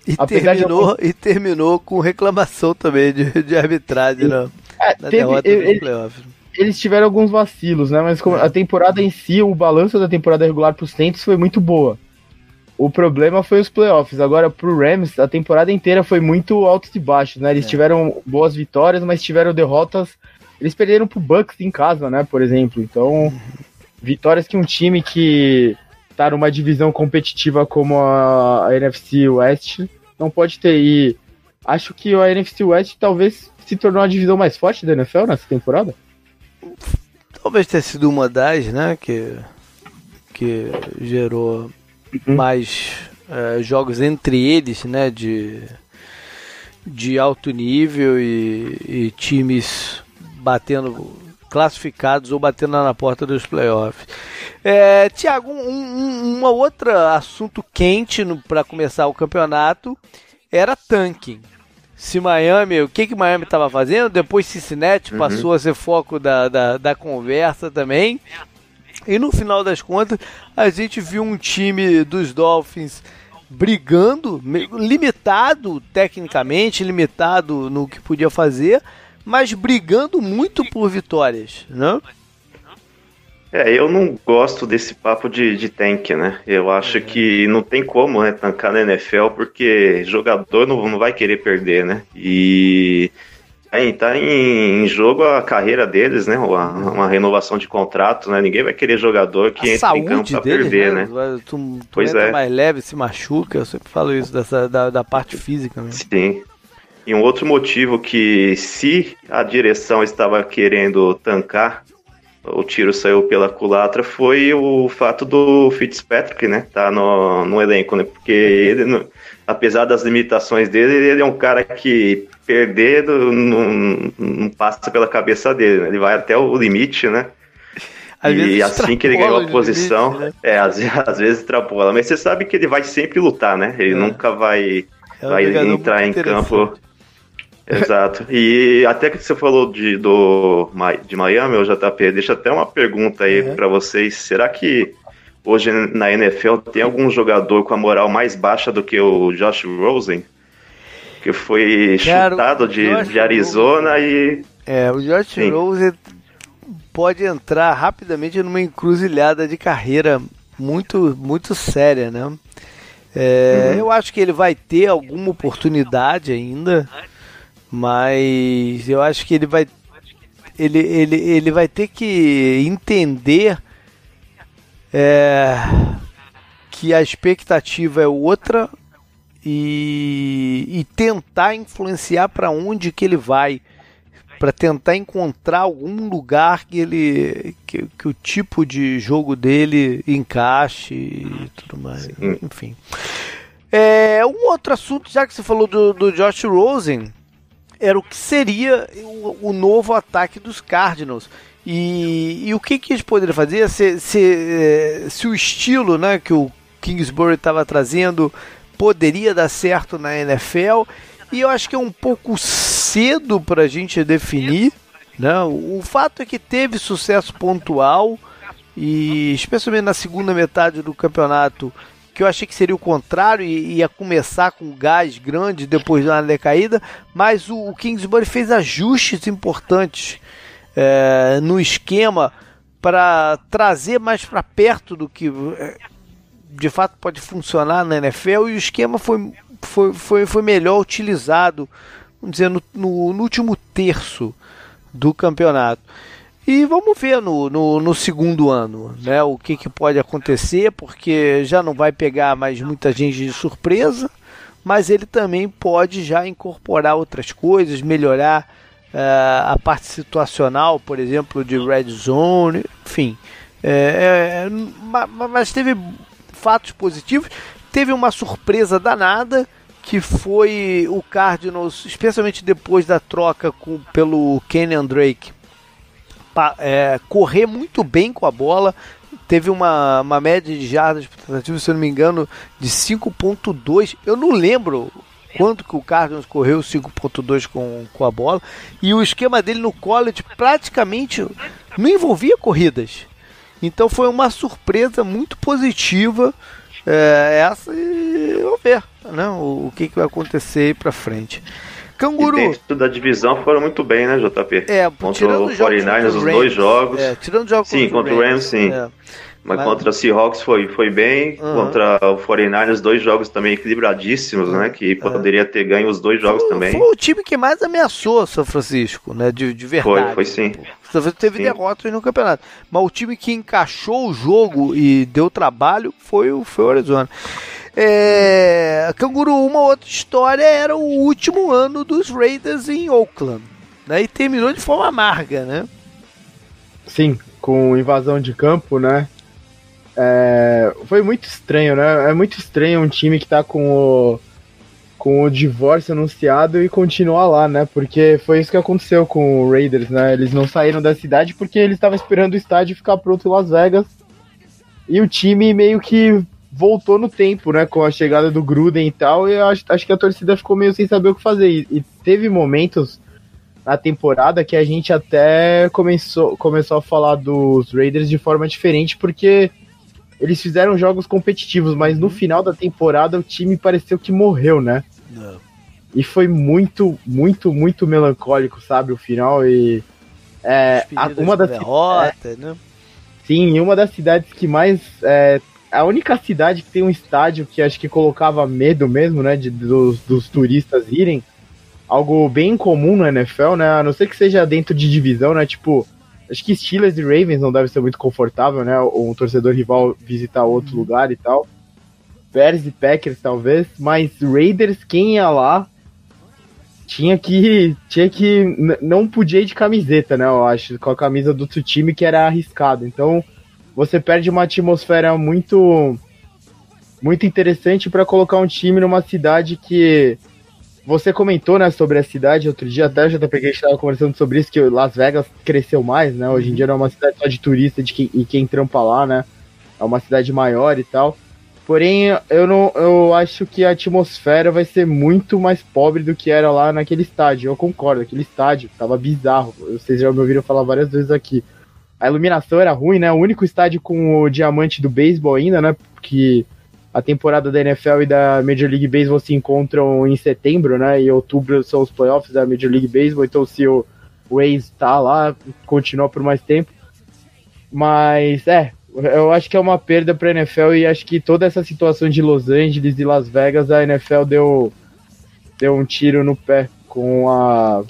E terminou, de... e terminou com reclamação também de, de arbitragem na, é, na teve, ele, Eles tiveram alguns vacilos, né? Mas a temporada em si, o balanço da temporada regular para os Saints foi muito boa. O problema foi os playoffs. Agora, pro Rams, a temporada inteira foi muito altos e baixos, né? Eles é. tiveram boas vitórias, mas tiveram derrotas. Eles perderam pro Bucks em casa, né? Por exemplo. Então, vitórias que um time que tá numa divisão competitiva como a, NFC West não pode ter. E acho que a NFC West talvez se tornou a divisão mais forte da NFL nessa temporada. Talvez tenha sido uma das, né? Que, que gerou uhum. mais é, jogos entre eles, né, de, de alto nível e, e times batendo classificados ou batendo na porta dos playoffs. É, Tiago, um, um, um uma outra assunto quente para começar o campeonato era tanking. Se Miami, o que que Miami estava fazendo? Depois Cincinnati uhum. passou a ser foco da, da, da conversa também. E no final das contas, a gente viu um time dos Dolphins brigando, limitado tecnicamente, limitado no que podia fazer, mas brigando muito por vitórias, né? É, eu não gosto desse papo de, de tank, né? Eu acho que não tem como né, tancar na NFL, porque jogador não, não vai querer perder, né? E aí tá em, em jogo a carreira deles, né? Uma, uma, renovação de contrato, né? Ninguém vai querer jogador que a entre em campo pra perder, né? né? Tu, tu pois é. mais leve, se machuca, eu sempre falo isso, dessa, da, da parte física mesmo. Sim. E um outro motivo que, se a direção estava querendo tancar, o tiro saiu pela culatra foi o fato do Fitzpatrick, né? Tá no, no elenco, né? Porque ele, apesar das limitações dele, ele é um cara que perder não, não passa pela cabeça dele, né? Ele vai até o limite, né? E assim que ele ganhou a posição, limite, né? é, às, *laughs* às vezes extrapola. Mas você sabe que ele vai sempre lutar, né? Ele é. nunca vai, é vai entrar em campo *laughs* Exato. E até que você falou de, do, de Miami, o JP, deixa até uma pergunta aí uhum. para vocês. Será que hoje na NFL tem algum jogador com a moral mais baixa do que o Josh Rosen? Que foi Cara, chutado de, de Arizona Rosen, e. É, o Josh Sim. Rosen pode entrar rapidamente numa encruzilhada de carreira muito, muito séria, né? É, uhum. Eu acho que ele vai ter alguma oportunidade ainda mas eu acho que ele vai ele, ele, ele vai ter que entender é, que a expectativa é outra e, e tentar influenciar para onde que ele vai para tentar encontrar algum lugar que ele que, que, o tipo de jogo dele encaixe e tudo mais. Enfim. É, um outro assunto já que você falou do, do Josh Rosen era o que seria o, o novo ataque dos Cardinals. E, e, o que, que eles poderiam fazer se, se, eh, se o estilo né, que o Kingsbury estava trazendo poderia dar certo na NFL. E eu acho que é um pouco cedo para a gente definir. Né? O fato é que teve sucesso pontual e especialmente na segunda metade do campeonato que eu achei que seria o contrário e ia começar com gás grande depois da decaída, mas o, o Kingsbury fez ajustes importantes é, no esquema para trazer mais para perto do que é, de fato pode funcionar na NFL e o esquema foi, foi, foi, foi melhor utilizado, vamos dizer, no, no, no último terço do campeonato. E vamos ver no, no, no, segundo ano né, o que, que pode acontecer, porque já não vai pegar mais muita gente de surpresa, mas ele também pode já incorporar outras coisas, melhorar uh, a parte situacional, por exemplo, de red zone, enfim. É, é, mas teve fatos positivos, teve uma surpresa danada que foi o Cardinals, especialmente depois da troca com, pelo Kenyan Drake é, correr muito bem com a bola. Teve uma, uma média de jardas se eu não me engano, de 5.2. Eu não lembro quanto que o Cardinals correu 5.2 com, com a bola. E o esquema dele no college praticamente não envolvia corridas. Então foi uma surpresa muito positiva é, essa e vamos ver né, o, o que, que vai acontecer aí pra frente. Canguru. E dentro da divisão foram muito bem, né, JP? É, contra o 49ers, os dois jogos. É, tirando jogos Sim, contra o Rams, sim. É. Mas, Mas, contra o Seahawks foi, foi bem. Uhum. Contra o 49ers, dois jogos também equilibradíssimos, uhum. né? Que é. poderia ter ganho os dois jogos foi, também. Foi o time que mais ameaçou São Francisco, né? De, de verdade. Foi, foi sim. São Francisco teve sim. derrotas no campeonato. Mas o time que encaixou o jogo e deu trabalho foi, foi o Arizona. É, Canguru, uma outra história era o último ano dos Raiders em Oakland. Né, e terminou de forma amarga, né? Sim, com invasão de campo, né? É, foi muito estranho, né? É muito estranho um time que tá com o, com o divórcio anunciado e continuar lá, né? Porque foi isso que aconteceu com o Raiders, né? Eles não saíram da cidade porque eles estavam esperando o estádio ficar pronto em Las Vegas E o time meio que voltou no tempo, né? Com a chegada do Gruden e tal. E acho, acho que a torcida ficou meio sem saber o que fazer. E, e teve momentos na temporada que a gente até começou, começou a falar dos Raiders de forma diferente, porque eles fizeram jogos competitivos, mas no final da temporada o time pareceu que morreu, né? Não. E foi muito, muito, muito melancólico, sabe, o final. E é, a, uma das derrota, é, né? Sim, uma das cidades que mais é, a única cidade que tem um estádio que acho que colocava medo mesmo, né, de, dos, dos turistas irem, algo bem comum no NFL, né, a não ser que seja dentro de divisão, né, tipo, acho que Steelers e Ravens não deve ser muito confortável, né, um torcedor rival visitar outro uhum. lugar e tal, Bears e Packers talvez, mas Raiders, quem ia lá, tinha que. Tinha que. Não podia ir de camiseta, né? Eu acho. Com a camisa do outro time que era arriscado. Então, você perde uma atmosfera muito. Muito interessante para colocar um time numa cidade que. Você comentou, né, sobre a cidade outro dia, até já peguei estava conversando sobre isso, que Las Vegas cresceu mais, né? Hoje em dia não é uma cidade só de turista de quem, e quem trampa lá, né? É uma cidade maior e tal. Porém, eu não eu acho que a atmosfera vai ser muito mais pobre do que era lá naquele estádio. Eu concordo, aquele estádio tava bizarro. Vocês já me ouviram falar várias vezes aqui. A iluminação era ruim, né? O único estádio com o diamante do beisebol ainda, né? Porque a temporada da NFL e da Major League Baseball se encontram em setembro, né? E outubro são os playoffs da Major League Baseball. Então, se o Waze tá lá, continua por mais tempo. Mas, é, eu acho que é uma perda para a NFL e acho que toda essa situação de Los Angeles e Las Vegas, a NFL deu, deu um tiro no pé com a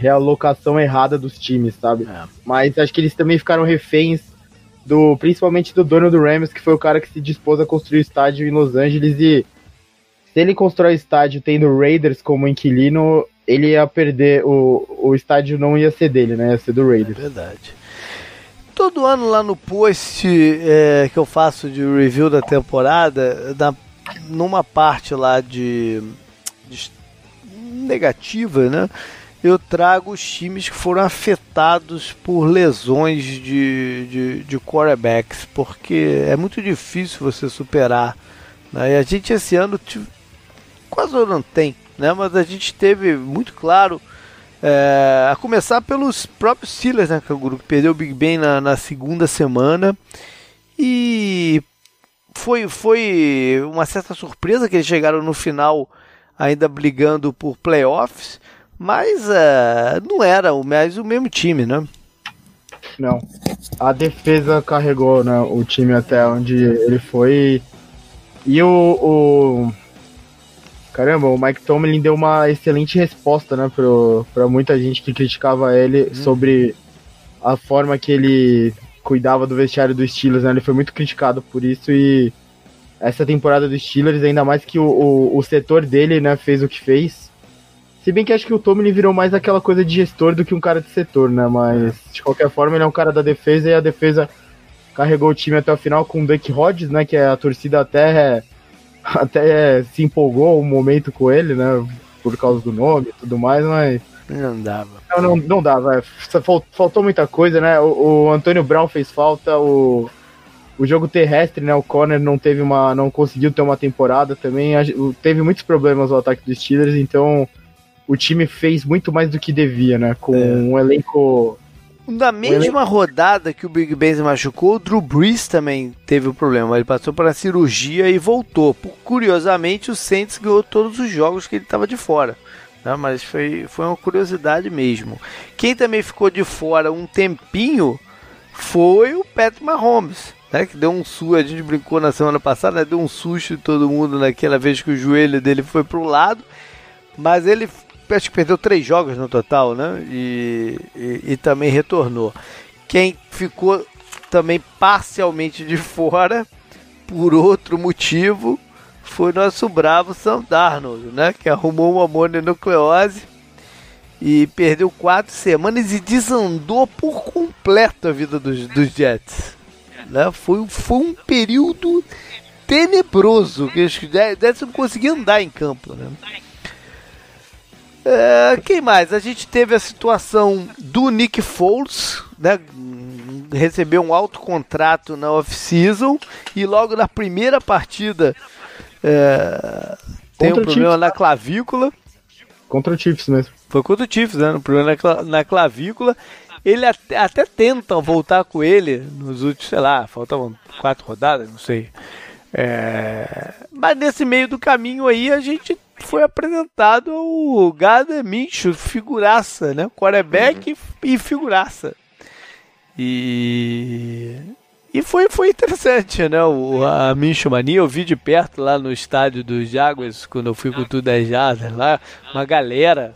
realocação errada dos times, sabe? É. Mas acho que eles também ficaram reféns do, principalmente do dono do Rams, que foi o cara que se dispôs a construir o estádio em Los Angeles e se ele constrói o estádio tendo Raiders como inquilino, ele ia perder, o, o estádio não ia ser dele, né? Ia ser do Raiders. É verdade todo ano lá no post é, que eu faço de review da temporada, na, numa parte lá de, de, negativa, né? Eu trago os times que foram afetados por lesões de, de, de quarterbacks, porque é muito difícil você superar. Né? E a gente esse ano quase não tem, né? Mas a gente teve muito claro é, a começar pelos próprios Steelers, né, que é que perdeu o Big Ben na, na segunda semana. E foi, foi uma certa surpresa que eles chegaram no final ainda brigando por playoffs, mas uh, não era mais o mesmo time, né? Não. A defesa carregou né, o time até onde ele foi. E o, o Caramba, o Mike Tomlin deu uma excelente resposta, né, pro, pra muita gente que criticava ele uhum. sobre a forma que ele cuidava do vestiário dos Steelers, né? Ele foi muito criticado por isso e essa temporada dos Steelers, ainda mais que o, o, o, setor dele, né, fez o que fez. Se bem que acho que o Tomlin virou mais aquela coisa de gestor do que um cara de setor, né? Mas é. de qualquer forma ele é um cara da defesa e a defesa carregou o time até o final com o Duck Hodges, né? Que a torcida até *laughs* até se empolgou um momento com ele, né? Por causa do nome e tudo mais, mas. Não dava. Não, não, não dava. É, faltou muita coisa, né? O, o Antônio Brown fez falta, o, o jogo terrestre, né? O Conner não teve uma. não conseguiu ter uma temporada também. Teve muitos problemas no ataque dos Steelers, então o time fez muito mais do que devia, né? Com é. um elenco na mesma rodada que o Big Ben se machucou, o Drew Brees também teve o um problema. Ele passou para a cirurgia e voltou. Curiosamente, o Saints ganhou todos os jogos que ele estava de fora. Né? Mas foi, foi uma curiosidade mesmo. Quem também ficou de fora um tempinho foi o Patrick Mahomes. Né, que deu um susto, a gente brincou na semana passada, né, deu um susto em todo mundo naquela vez que o joelho dele foi para o lado, mas ele acho que perdeu três jogos no total, né? E, e, e, também retornou. Quem ficou também parcialmente de fora, por outro motivo, foi nosso bravo Sam Darnold, né? Que arrumou uma mononucleose e perdeu quatro semanas e desandou por completo a vida dos, dos Jets. Né? Foi, foi um período tenebroso que os Jets não conseguiam andar em campo, né? É, quem mais? A gente teve a situação do Nick Foles, né? recebeu um alto contrato na off-season e logo na primeira partida é, tem um problema na clavícula. Contra o Chiefs mesmo. Foi contra o Chiefs, né? Um problema na, na clavícula. Ele até, até tentam voltar com ele nos últimos, sei lá, faltavam quatro rodadas, não sei. É... Mas nesse meio do caminho aí a gente foi apresentado o Gada Minshew, figuraça, né? Quarterback uhum. e figuraça. E e foi, foi interessante, né? O, a Minshew Mania, eu vi de perto lá no estádio dos Jaguars, quando eu fui com tudo 10 jardas lá, uma galera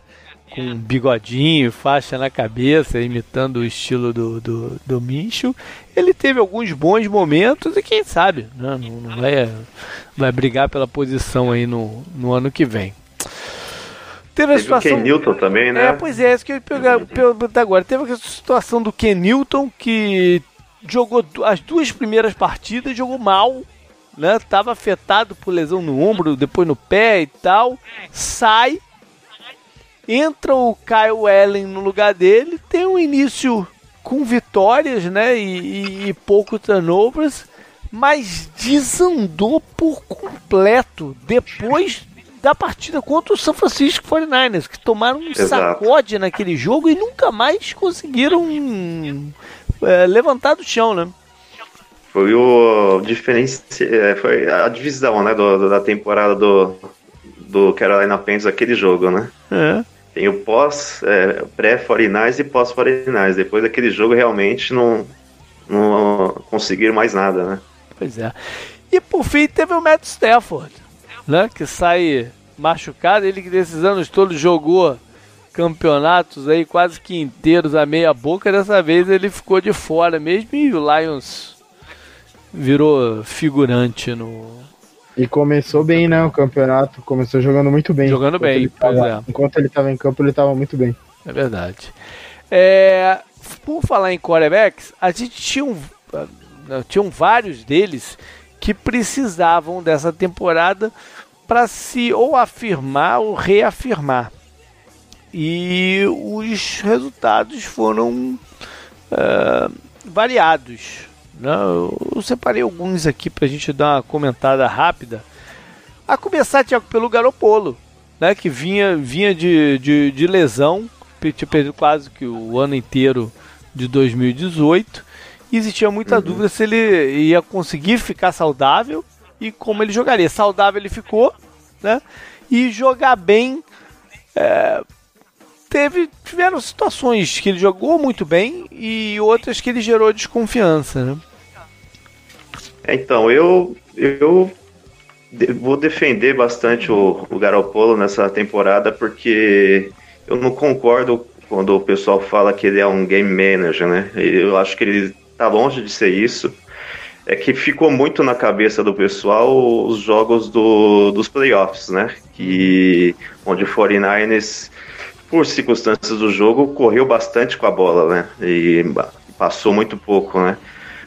com bigodinho, faixa na cabeça, imitando o estilo do, do, do Mincho. Ele teve alguns bons momentos e quem sabe, né, não, não vai, vai brigar pela posição aí no, no ano que vem. Teve a situação. O Ken Newton também, né? É, pois é, isso que eu perguntar agora. Teve a situação do Ken Newton que jogou as duas primeiras partidas, jogou mal, né? Tava afetado por lesão no ombro, depois no pé e tal. Sai Entra o Kyle Allen no lugar dele, tem um início com vitórias, né? E, e, e pouco turnovers, mas desandou por completo depois da partida contra o São Francisco 49ers, que tomaram um Exato. sacode naquele jogo e nunca mais conseguiram é, levantar do chão, né? Foi o diferença, é, foi a divisão, né, do, da temporada do, do Carolina Panthers aquele jogo, né? É. Tem o pós, é, pré-49 e pós-49. Depois daquele jogo realmente não, não conseguiram mais nada, né? Pois é. E por fim teve o Matt Stafford, né? Que sai machucado. Ele que desses anos todos jogou campeonatos aí quase que inteiros a meia boca. Dessa vez ele ficou de fora mesmo e o Lions virou figurante no, e começou bem, né? O campeonato começou jogando muito bem. Jogando bem, tava, é. Enquanto ele estava em campo, ele estava muito bem. É verdade. É, por falar em quarterbacks, a gente tinha um, tinham vários deles que precisavam dessa temporada para se ou afirmar ou reafirmar. E os resultados foram uh, variados. Né? Eu separei alguns aqui para a gente dar uma comentada rápida. A começar, Tiago, pelo Garopolo, né? que vinha, vinha de, de, de lesão, tinha perdido quase que o ano inteiro de 2018. E existia muita uhum. dúvida se ele ia conseguir ficar saudável e como ele jogaria. Saudável ele ficou, né? E jogar bem é, teve, tiveram situações que ele jogou muito bem e outras que ele gerou desconfiança, né? Então, eu, eu vou defender bastante o, o Garoppolo nessa temporada porque eu não concordo quando o pessoal fala que ele é um game manager, né? Eu acho que ele tá longe de ser isso. É que ficou muito na cabeça do pessoal os jogos do, dos playoffs, né? Que onde o 49ers por circunstâncias do jogo, correu bastante com a bola, né? E passou muito pouco, né?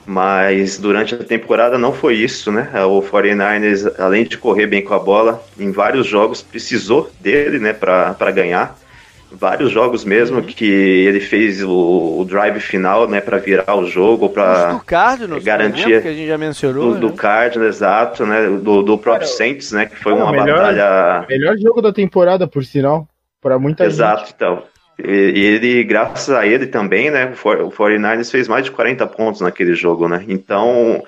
Mas durante a temporada não foi isso, né? O 49ers, além de correr bem com a bola, em vários jogos precisou dele, né, para ganhar. Vários jogos mesmo uhum. que ele fez o, o, drive final, né, para virar o jogo, para garantir que a gente já mencionou, do, né? do Cardinals, exato, né, do, do próprio Cara, Saints, né, que foi uma melhor, batalha melhor jogo da temporada, por sinal para muita Exato, gente. então. E ele, graças a ele também, né? O 49ers fez mais de 40 pontos naquele jogo, né? Então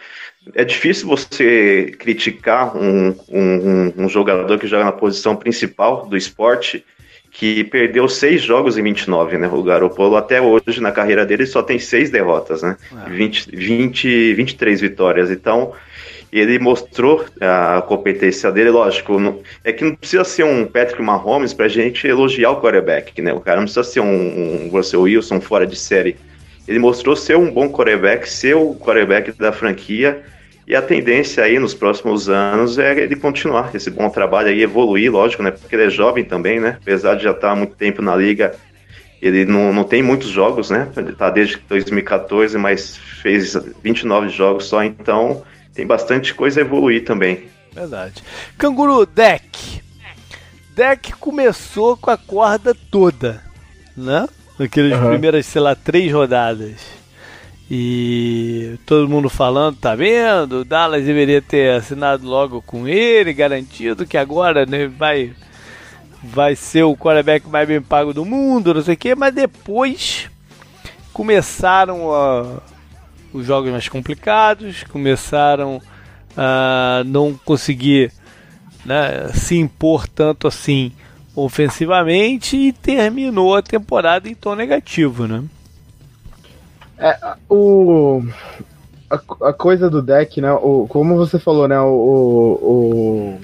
é difícil você criticar um, um, um jogador que joga na posição principal do esporte que perdeu seis jogos em 29, né? O Garoppolo até hoje na carreira dele só tem seis derrotas, né? É. 20, 20, 23 vitórias. Então ele mostrou a competência dele, lógico, não, é que não precisa ser um Patrick Mahomes pra gente elogiar o quarterback, né? O cara não precisa ser um, um Russell Wilson fora de série. Ele mostrou ser um bom quarterback, ser o quarterback da franquia, e a tendência aí nos próximos anos é ele continuar esse bom trabalho aí, evoluir, lógico, né? Porque ele é jovem também, né? Apesar de já estar há muito tempo na liga, ele não, não tem muitos jogos, né? Ele tá desde 2014, mas fez 29 jogos só, então tem bastante coisa a evoluir também. Verdade. Canguru Deck. Deck começou com a corda toda, né? Naquelas uhum. primeiras, sei lá, três rodadas. E todo mundo falando, tá vendo? O Dallas deveria ter assinado logo com ele, garantido que agora né, vai, vai ser o quarterback mais bem pago do mundo, não sei o que, mas depois começaram a, os jogos mais complicados, começaram a não conseguir né, se impor tanto assim ofensivamente e terminou a temporada em tom negativo, né? É, o, a, a, coisa do deck, né? O, como você falou, né? O, o, o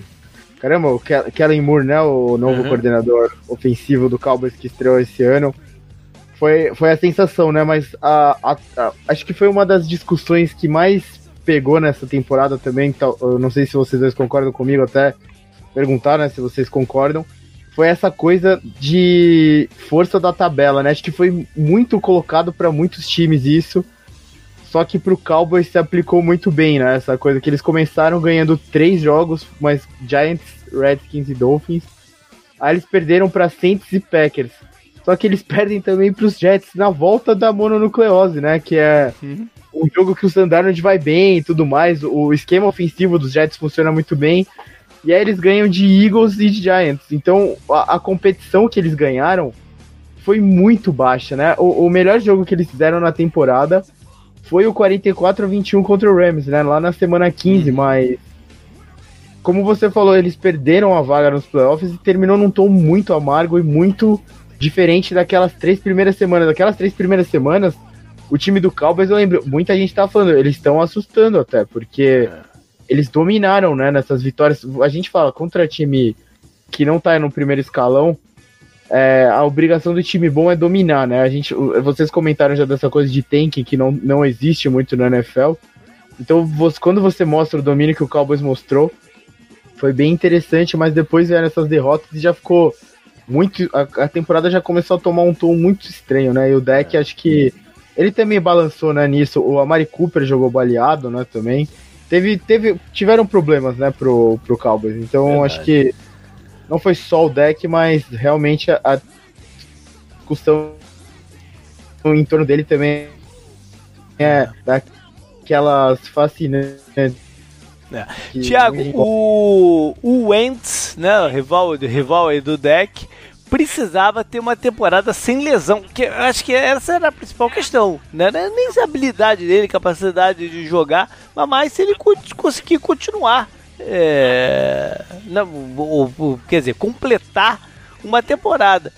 caramba, o Kellen Moore, né? O novo uhum. coordenador ofensivo do Cowboys que estreou esse ano. Foi, foi a sensação, né? Mas a, a, a, acho que foi uma das discussões que mais pegou nessa temporada também. Então, eu não sei se vocês dois concordam comigo, até perguntar, né? Se vocês concordam foi essa coisa de força da tabela, né? Acho que foi muito colocado para muitos times isso. Só que pro Cowboys se aplicou muito bem, né? Essa coisa que eles começaram ganhando três jogos, mas Giants, Redskins e Dolphins. Aí eles perderam para Saints e Packers. Só que eles *laughs* perdem também pros Jets na volta da mononucleose, né? Que é uhum. um jogo que o Sandarnold vai bem e tudo mais. O esquema ofensivo dos Jets funciona muito bem. E aí eles ganham de Eagles e de Giants. Então a, a competição que eles ganharam foi muito baixa, né? O, o, melhor jogo que eles fizeram na temporada foi o 44 a 21 contra o Rams, né? Lá na semana 15, uhum. mas como você falou, eles perderam a vaga nos playoffs e terminou num tom muito amargo e muito diferente daquelas três primeiras semanas. Daquelas três primeiras semanas, o time do Cowboys, eu lembro, muita gente tá falando, eles estão assustando até, porque é eles dominaram, né, nessas vitórias. A gente fala contra time que não tá no primeiro escalão, é, a obrigação do time bom é dominar, né? A gente, vocês comentaram já dessa coisa de tanking que não, não existe muito no NFL. Então, você, quando você mostra o domínio que o Cowboys mostrou, foi bem interessante, mas depois vieram essas derrotas e já ficou muito. A, a temporada já começou a tomar um tom muito estranho, né? E o deck, acho que ele também balançou né, nisso. O Amari Cooper jogou baleado, né? Também teve, teve, tiveram problemas, né, pro, pro Cowboys. Então Verdade. acho que não foi só o deck, mas realmente a, a discussão em torno dele também é daquelas fascinantes. É. Tiago, o, o Wentz, né, rival, rival aí do deck, precisava ter uma temporada sem lesão. Que acho que essa era a principal questão. Né? Não é nem a habilidade dele, capacidade de jogar, mas mais se ele conseguir continuar. É, não, ou, ou, quer dizer, completar uma temporada.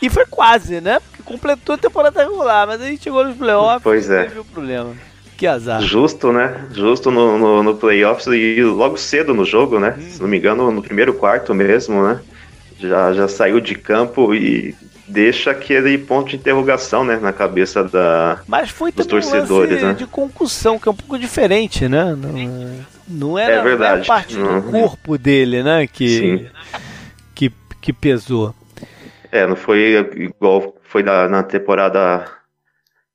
E foi quase, né? Porque completou a temporada regular, mas aí chegou nos playoffs pois é. teve o problema. Que azar. Justo, né? Justo no, no, no playoffs e logo cedo no jogo, né? Hum. Se não me engano, no primeiro quarto mesmo, né? Já, já saiu de campo e deixa aquele ponto de interrogação, né, na cabeça da, Mas foi dos torcedores, um né? de concussão, que é um pouco diferente, né? Não, não era, é verdade. Não parte do uhum. corpo dele, né, que, que, que pesou. É, não foi igual foi na, na temporada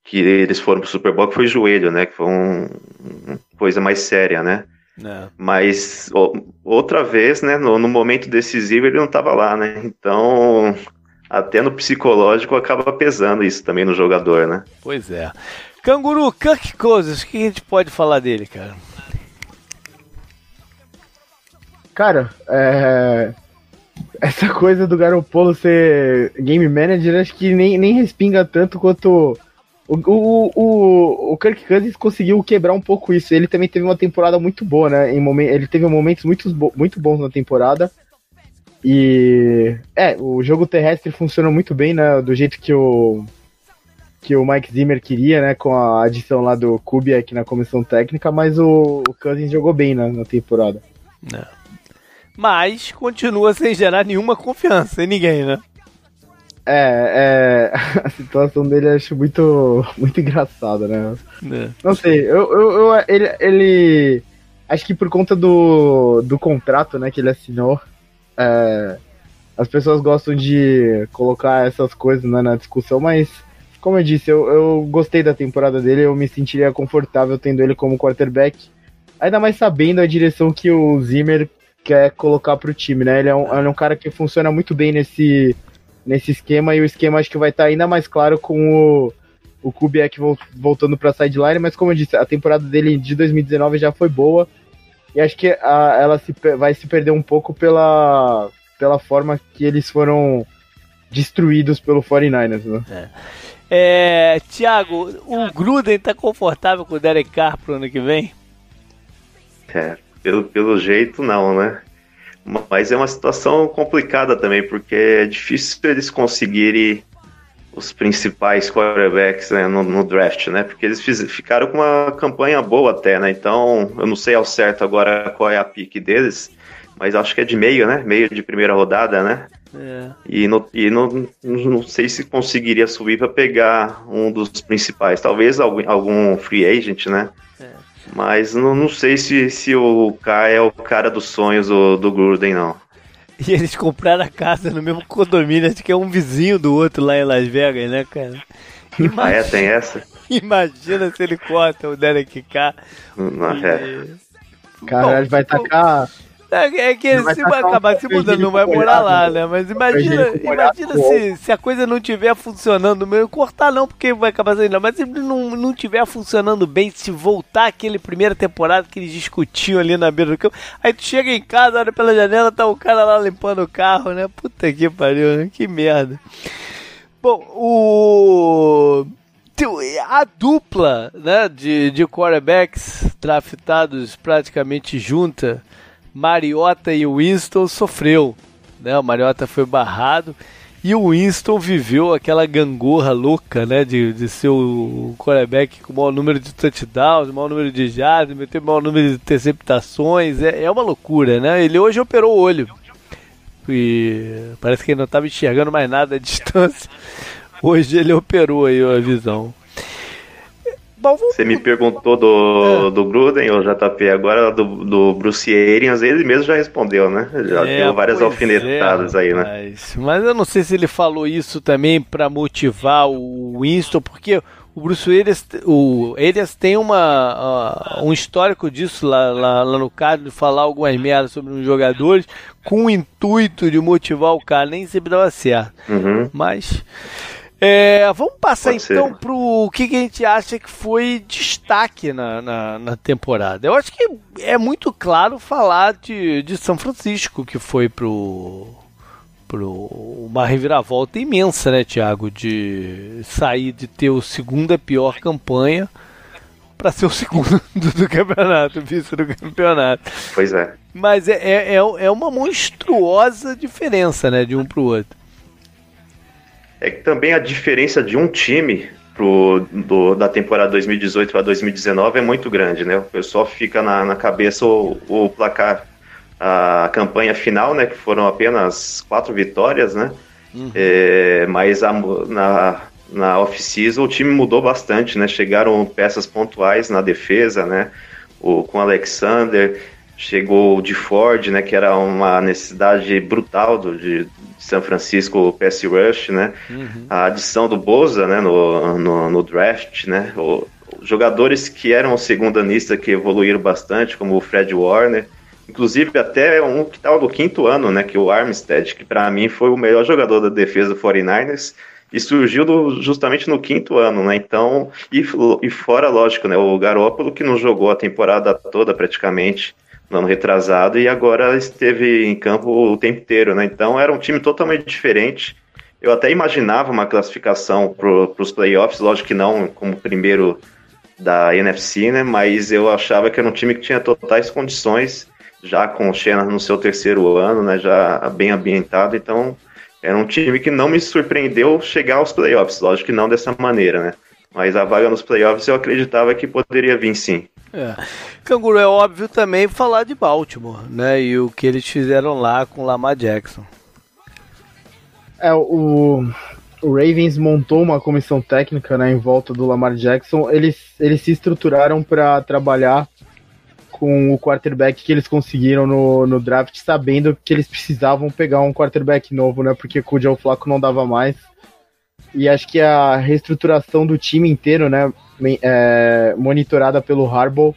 que eles foram pro Super Bowl, que foi joelho, né, que foi um, uma coisa mais séria, né? É. Mas outra vez, né, no, no, momento decisivo ele não estava lá, né? Então, até no psicológico acaba pesando isso também no jogador, né? Pois é. Canguru, Kirk Cousins, o que a gente pode falar dele, cara? Cara, é... essa coisa do Garoppolo ser game manager, acho que nem, nem respinga tanto quanto o, o, o, o Kirk Cousins conseguiu quebrar um pouco isso. Ele também teve uma temporada muito boa, né? Em momen ele teve momentos muito, muito bons na temporada. E é, o jogo terrestre funcionou muito bem, né? Do jeito que o que o Mike Zimmer queria, né? Com a adição lá do Kubiak na comissão técnica, mas o, o Cousins jogou bem né, na temporada. Não. Mas continua sem gerar nenhuma confiança em ninguém, né? É, é, *laughs* a situação dele eu acho muito, muito engraçada, né? É. Não sei, eu, eu, eu, ele, ele. Acho que por conta do, do contrato né, que ele assinou, é, as pessoas gostam de colocar essas coisas né, na discussão, mas, como eu disse, eu, eu gostei da temporada dele, eu me sentiria confortável tendo ele como quarterback, ainda mais sabendo a direção que o Zimmer quer colocar pro time, né? Ele é um, ele é um cara que funciona muito bem nesse nesse esquema e o esquema acho que vai estar tá ainda mais claro com o o Kubiak voltando para sideline, mas como eu disse, a temporada dele de 2019 já foi boa. E acho que a, ela se, vai se perder um pouco pela, pela forma que eles foram destruídos pelo 49ers, né? É. É, Thiago, o Gruden tá confortável com o Derek Carr pro ano que vem? É, pelo, pelo jeito não, né? Mas é uma situação complicada também, porque é difícil eles conseguirem os principais quarterbacks né, no, no, draft, né? Porque eles fiz, ficaram com uma campanha boa até, né? Então, eu não sei ao certo agora qual é a pique deles, mas acho que é de meio, né? Meio de primeira rodada, né? É. E, no, e no, não sei se conseguiria subir para pegar um dos principais. Talvez algum, algum free agent, né? É. Mas não, não sei se, se o K é o cara dos sonhos do, do Gruden, não. *laughs* E eles compraram a casa no mesmo condomínio, acho que é um vizinho do outro lá em Las Vegas, né, cara? Imagina, *laughs* ah, é? Tem essa? *laughs* Imagina se ele corta o Derek K. Não, é. Caralho, vai tacar é, é que ele se vai acabar se mudando, não vai morar lá, né? Mas imagina, imagina se, se a coisa não estiver funcionando, meu, cortar não, porque vai acabar saindo, mas se não, não tiver funcionando bem, se voltar aquele primeira temporada que eles discutiam ali na beira do campo, aí tu chega em casa, olha pela janela, tá o cara lá limpando o carro, né? Puta que pariu, né? Que merda. Bom, o a dupla né, de, de quarterbacks draftados praticamente junta Mariota e Winston sofreu. Né? O Mariota foi barrado e o Winston viveu aquela gangorra louca, né? De, de ser o quarterback com o maior número de touchdowns, o maior número de jardas, meter o maior número de interceptações. É, é uma loucura, né? Ele hoje operou o olho. E parece que ele não estava enxergando mais nada à *laughs* distância. Hoje ele operou aí a visão. Bom, Você me perguntou do, é. do Gruden ou JP, agora do, do Bruce Arians, ele mesmo já respondeu, né? Já é, deu várias alfinetadas é, aí, né? Mas, mas, eu não sei se ele falou isso também para motivar o Winston, porque o Bruce Arians, o Arians tem uma, uh, um histórico disso lá, lá, lá no caso, de falar algumas merdas sobre os jogadores com o intuito de motivar o cara, nem sempre dava certo. Uhum. Mas. É, vamos passar Pode então para o que, que, a gente acha que foi destaque na, na, na, temporada. Eu acho que é muito claro falar de, de São Francisco, que foi pro, pro uma reviravolta imensa, né, Thiago? De sair de ter o segunda pior campanha para ser o segundo *laughs* do campeonato, vice do campeonato. Pois é. Mas é, é, é, é uma monstruosa diferença, né, de um para o outro é que também a diferença de um time pro, do, da temporada 2018 para 2019 é muito grande, né? O pessoal fica na, na cabeça o, o, placar, a campanha final, né? Que foram apenas quatro vitórias, né? Uhum. É, mas a, na, na off-season o time mudou bastante, né? Chegaram peças pontuais na defesa, né? O, com o Alexander, chegou o de Ford, né? Que era uma necessidade brutal do, de, São Francisco o pass rush, né? Uhum. A adição do Boza, né? No, no, no draft, né? O, jogadores que eram segunda-nista que evoluíram bastante, como o Fred Warner, inclusive até um que estava no quinto ano, né? Que é o Armstead, que para mim foi o melhor jogador da defesa do 49ers e surgiu do, justamente no quinto ano, né? Então, e, e fora, lógico, né? O Garópolo que não jogou a temporada toda praticamente no ano retrasado, e agora esteve em campo o tempo inteiro, né? Então era um time totalmente diferente. Eu até imaginava uma classificação para os playoffs, lógico que não como primeiro da NFC, né? Mas eu achava que era um time que tinha totais condições, já com o Shannon no seu terceiro ano, né? Já bem ambientado, então era um time que não me surpreendeu chegar aos playoffs, lógico que não dessa maneira, né? Mas a vaga nos playoffs eu acreditava que poderia vir sim. É. Canguru, é óbvio também falar de Baltimore, né? E o que eles fizeram lá com o Lamar Jackson. É, o, o Ravens montou uma comissão técnica né, em volta do Lamar Jackson. Eles, eles se estruturaram para trabalhar com o quarterback que eles conseguiram no, no draft, sabendo que eles precisavam pegar um quarterback novo, né? Porque com o Joe Flacco não dava mais. E acho que a reestruturação do time inteiro, né? É, monitorada pelo Harbaugh,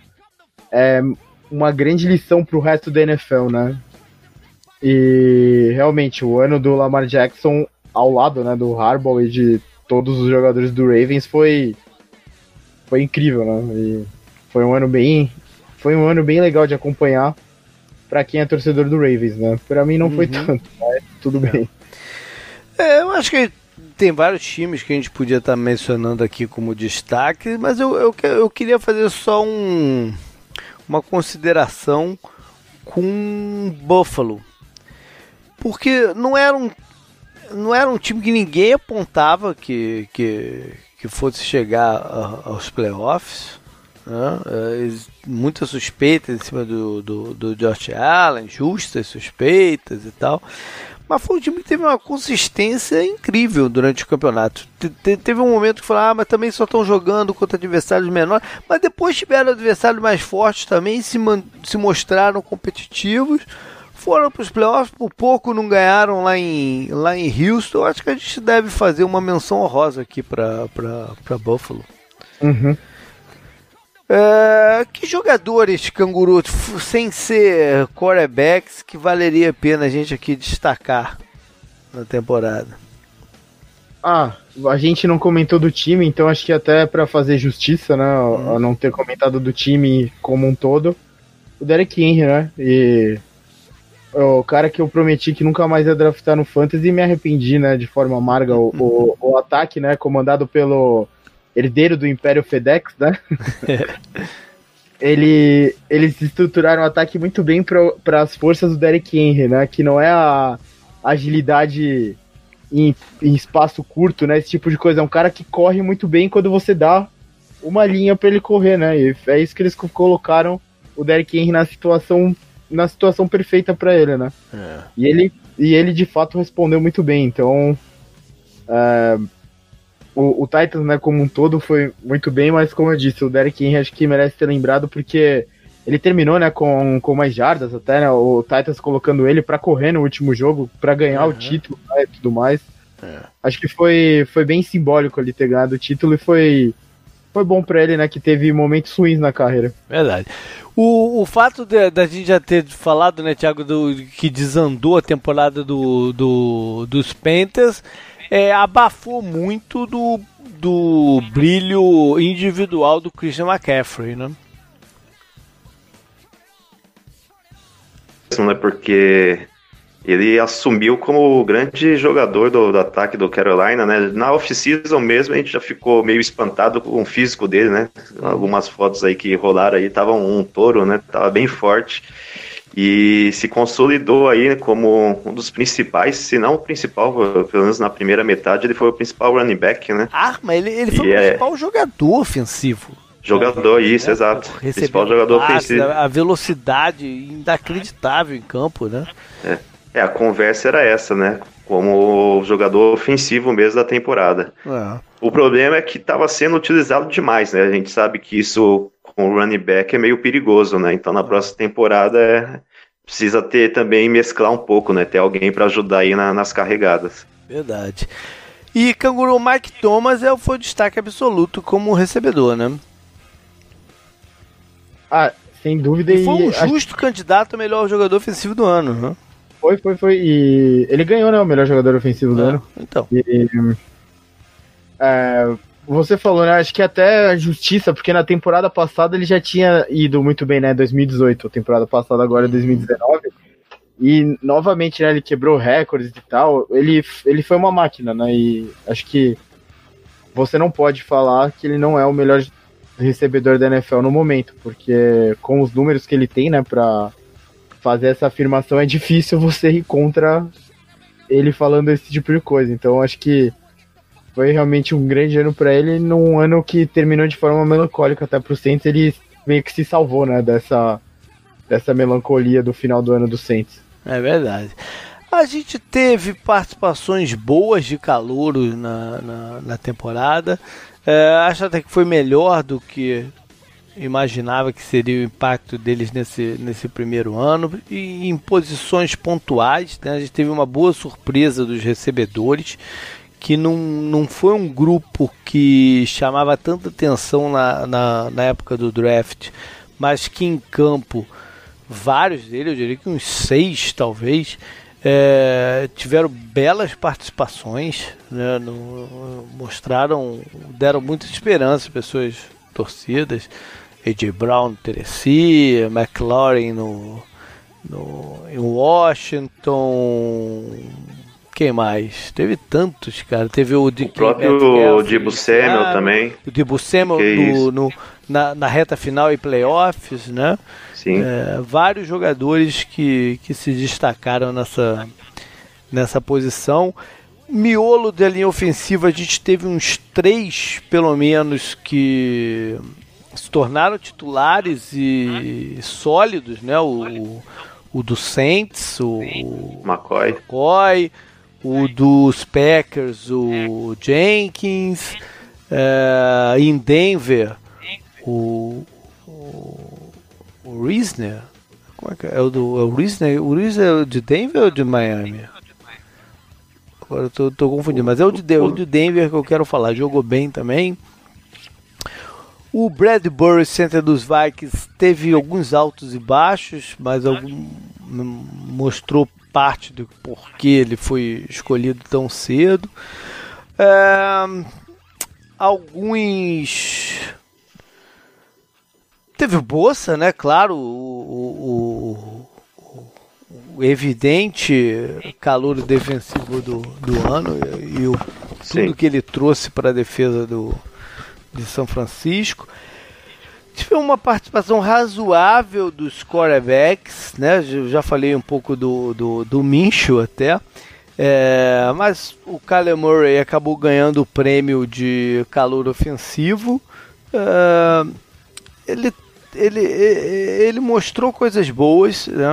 é uma grande lição para o resto da NFL, né? E realmente, o ano do Lamar Jackson ao lado né, do Harbaugh e de todos os jogadores do Ravens foi foi incrível, né? E foi um ano bem foi um ano bem legal de acompanhar para quem é torcedor do Ravens, né? Para mim não uhum. foi tanto, mas tudo é. bem. É, eu acho que tem vários times que a gente podia estar tá mencionando aqui como destaque, mas eu, eu, eu queria fazer só um, uma consideração com Buffalo. Porque não era um, não era um time que ninguém apontava que, que, que fosse chegar aos playoffs. Né? É, muitas suspeitas em cima do, do, do Josh Allen, justas suspeitas e tal. Mas foi um time que teve uma consistência incrível durante o campeonato. Te, teve um momento que falou, ah, mas também só estão jogando contra adversários menores. Mas depois tiveram adversários mais fortes também, se, se mostraram competitivos. Foram para os playoffs, por pouco não ganharam lá em, lá em Houston. Acho que a gente deve fazer uma menção honrosa aqui para Buffalo. Uhum. Uh, que jogadores, canguru, sem ser quarterbacks, que valeria a pena a gente aqui destacar na temporada? Ah, a gente não comentou do time, então acho que até para fazer justiça, né, hum. a não ter comentado do time como um todo, o Derek Henry, né, e o cara que eu prometi que nunca mais ia draftar no Fantasy e me arrependi, né, de forma amarga, o, *laughs* o, o ataque, né, comandado pelo herdeiro do Império FedEx, né? Ele, eles estruturaram o ataque muito bem para as forças do Derek Henry, né? Que não é a agilidade em, em, espaço curto, né? Esse tipo de coisa. É um cara que corre muito bem quando você dá uma linha para ele correr, né? E é isso que eles colocaram o Derek Henry na situação na situação perfeita para ele, né? É. E ele e ele de fato respondeu muito bem. Então, é, o, o Titans, né, como um todo, foi muito bem, mas como eu disse, o Derek Henry acho que merece ser lembrado porque ele terminou, né, com, com mais jardas até, né, o Titans colocando ele para correr no último jogo, para ganhar uhum. o título né, e tudo mais. É. Acho que foi, foi bem simbólico ele ter ganhado o título e foi, foi bom para ele, né, que teve momentos ruins na carreira. Verdade. O, o fato da gente já ter falado, né, Thiago, do, que desandou a temporada do, do, dos Panthers é, abafou muito do, do brilho individual do Christian McCaffrey, né? É porque ele assumiu como o grande jogador do, do ataque do Carolina, né? Na off-season mesmo a gente já ficou meio espantado com o físico dele, né? Algumas fotos aí que rolaram aí, tava um, um touro, né? Tava bem forte e se consolidou aí como um dos principais, se não o principal, pelo menos na primeira metade, ele foi o principal running back, né? Ah, mas ele, ele foi e o é... principal jogador ofensivo. Jogador, isso, é, exato. Principal jogador ofensivo. A velocidade inacreditável em campo, né? É. é, a conversa era essa, né? Como jogador ofensivo mesmo da temporada. É. O problema é que estava sendo utilizado demais, né? A gente sabe que isso com o running back é meio perigoso, né? Então na próxima temporada é, precisa ter também mesclar um pouco, né? Ter alguém para ajudar aí na, nas carregadas. Verdade. E Canguru Mike Thomas é, foi o destaque absoluto como recebedor, né? Ah, sem dúvida. E foi um justo acho... candidato a melhor jogador ofensivo do ano, né? Foi, foi, foi. E ele ganhou, né? O melhor jogador ofensivo do é, ano. Então. E, é, você falou, né? Acho que até a justiça, porque na temporada passada ele já tinha ido muito bem, né? 2018, a temporada passada agora é 2019. E novamente, né, ele quebrou recordes e tal. Ele, ele foi uma máquina, né? E acho que você não pode falar que ele não é o melhor recebedor da NFL no momento, porque com os números que ele tem, né, pra fazer essa afirmação é difícil você ir contra ele falando esse tipo de coisa. Então acho que foi realmente um grande ano para ele, num ano que terminou de forma melancólica até pro Saints, ele meio que se salvou, né, dessa, dessa melancolia do final do ano do Saints. É verdade. A gente teve participações boas de calouros na, na, na temporada. É, acho até que foi melhor do que imaginava que seria o impacto deles nesse, nesse primeiro ano. E em posições pontuais, né, a gente teve uma boa surpresa dos recebedores que não, não foi um grupo que chamava tanta atenção na, na, na época do draft, mas que em campo, vários deles, eu diria que uns seis talvez, é, tiveram belas participações, né, no, mostraram, deram muita esperança às pessoas torcidas. AJ Brown no Tennessee, McLaurin no, no, em Washington. Quem mais? Teve tantos, cara. Teve o, o próprio Dibu Samuel também. O Dibu Samuel no, no, na, na reta final e playoffs, né? Sim. É, vários jogadores que, que se destacaram nessa, nessa posição. Miolo da linha ofensiva, a gente teve uns três, pelo menos, que se tornaram titulares e sólidos, né? O, o do Saints, o McCoy, McCoy o dos Packers, o Jenkins, é, em Denver, o, o, o Risner, como é que é? é o do é o Risner, o Risner é o de Denver ou de Miami? Agora eu tô, tô confundindo, mas é o de, o de Denver que eu quero falar, jogou bem também. O Bradbury, center dos Vikings, teve alguns altos e baixos, mas algum, mostrou parte do porquê ele foi escolhido tão cedo. É, alguns. Teve o Bolsa, né? Claro, o, o, o evidente calor defensivo do, do ano e, e o, tudo que ele trouxe para a defesa do, de São Francisco. Tive uma participação razoável dos quarterbacks, né? Eu já falei um pouco do, do, do Mincho até. É, mas o Kyler Murray acabou ganhando o prêmio de calor ofensivo. É, ele, ele, ele mostrou coisas boas. Né?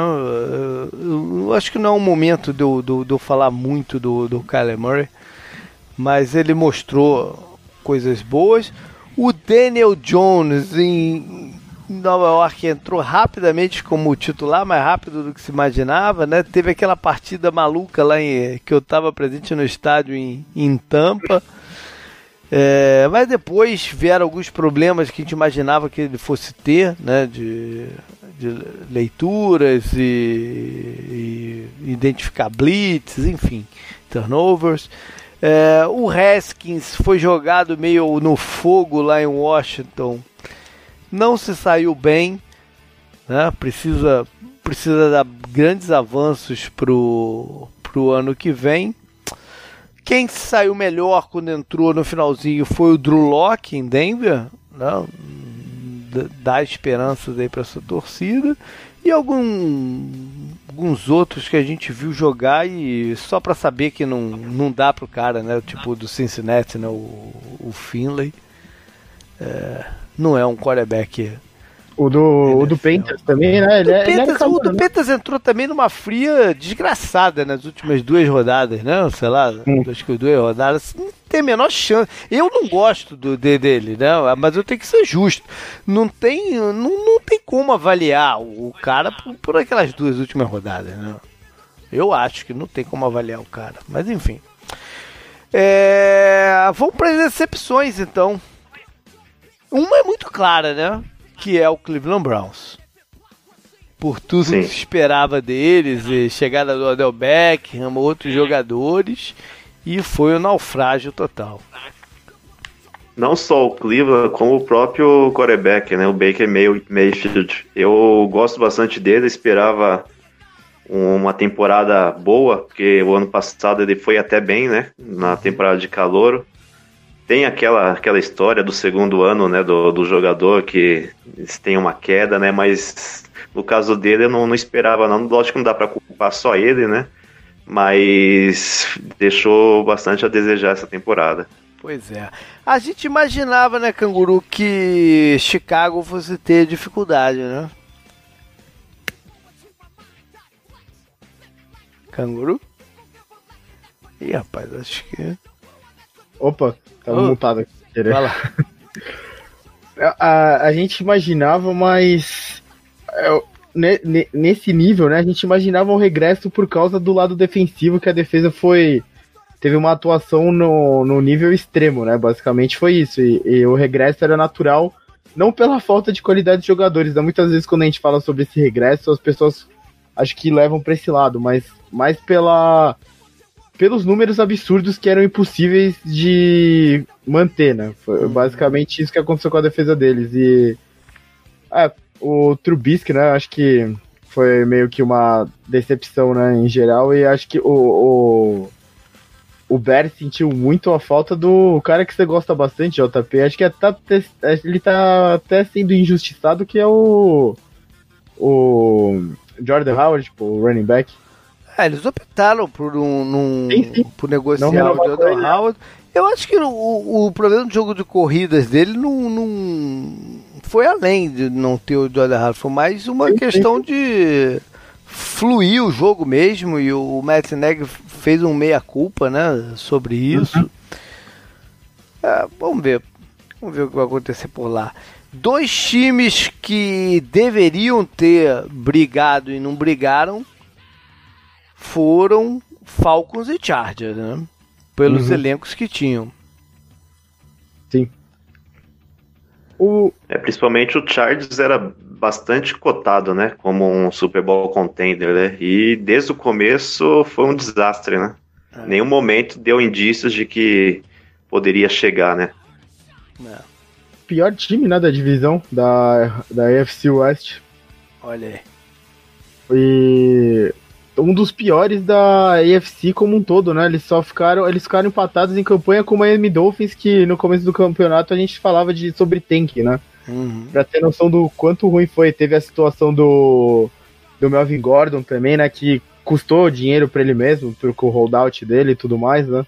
Eu acho que não é um momento de eu, de eu falar muito do, do Kyler Murray, mas ele mostrou coisas boas. O Daniel Jones em Nova York entrou rapidamente como titular, mais rápido do que se imaginava, né? Teve aquela partida maluca lá em, que eu estava presente no estádio em, em Tampa. É, mas depois vieram alguns problemas que a gente imaginava que ele fosse ter, né? De, de leituras e, e identificar blitz, enfim, turnovers. É, o Haskins foi jogado meio no fogo lá em Washington. Não se saiu bem. Né? Precisa, precisa dar grandes avanços pro, pro ano que vem. Quem saiu melhor quando entrou no finalzinho foi o Drew Locke em Denver. Né? Dá esperanças aí para essa torcida. E algum alguns outros que a gente viu jogar e só para saber que não, não dá pro cara, né? Tipo do Cincinnati, né? O, o Finlay. É, não é um quarterback o do, o do Panthers também, né? Ele, é, Panthers, o do né? Panthers entrou também numa fria desgraçada nas últimas duas rodadas, né? Sei lá, hum. acho que duas rodadas. Não tem a menor chance. Eu não gosto do, de, dele, né? Mas eu tenho que ser justo. Não tem, não, não tem como avaliar o cara por, por aquelas duas últimas rodadas, né? Eu acho que não tem como avaliar o cara. Mas enfim. É... Vamos para as decepções, então. Uma é muito clara, né? Que é o Cleveland Browns. Por tudo Sim. que se esperava deles, e chegada do Odell Beckham, outros jogadores, e foi o um naufrágio total. Não só o Cleveland, como o próprio quarterback, né, o Baker Mayfield. Eu gosto bastante dele, esperava uma temporada boa, porque o ano passado ele foi até bem, né, na temporada de calor tem aquela, aquela história do segundo ano, né, do, do jogador que tem uma queda, né, mas no caso dele eu não, não esperava não, lógico que não dá para culpar só ele, né, mas deixou bastante a desejar essa temporada. Pois é. A gente imaginava, né, Canguru, que Chicago fosse ter dificuldade, né? Canguru? Ih, rapaz, acho que. Opa, tava oh, mutado aqui. Vai lá. *laughs* a, a gente imaginava, mas. É, nesse nível, né? A gente imaginava um regresso por causa do lado defensivo, que a defesa foi. Teve uma atuação no, no nível extremo, né? Basicamente foi isso. E, e o regresso era natural, não pela falta de qualidade de jogadores. Né? Muitas vezes, quando a gente fala sobre esse regresso, as pessoas acho que levam para esse lado, mas mais pela pelos números absurdos que eram impossíveis de manter, né? Foi uhum. basicamente isso que aconteceu com a defesa deles. E é, o Trubisky, né? Acho que foi meio que uma decepção, né, em geral. E acho que o, o, o Bear sentiu muito a falta do cara que você gosta bastante, JP. Acho que é, tá, ele tá até sendo injustiçado, que é o. O Jordan Howard, tipo, o running back. É, eles optaram por, um, num, sim, sim. por negociar o Jordan né? Howard. Eu acho que o, o problema do jogo de corridas dele não, não foi além de não ter o Jordan Howard. Foi mais uma sim, questão de fluir o jogo mesmo. E o Matt Neg fez um meia-culpa né, sobre isso. Uhum. É, vamos ver. Vamos ver o que vai acontecer por lá. Dois times que deveriam ter brigado e não brigaram foram Falcons e Chargers, né? Pelos uhum. elencos que tinham. Sim. O... É, principalmente o Chargers era bastante cotado, né? Como um Super Bowl contender, né? E desde o começo foi um desastre, né? É. Nenhum momento deu indícios de que poderia chegar, né? É. Pior time, né, da divisão da, da AFC West. Olha aí. E um dos piores da AFC como um todo, né? Eles só ficaram, eles ficaram empatados em campanha com o Miami Dolphins, que no começo do campeonato a gente falava de sobre tank, né? Uhum. Pra ter noção do quanto ruim foi. Teve a situação do, do Melvin Gordon também, né? Que custou dinheiro para ele mesmo, com o holdout dele e tudo mais, né?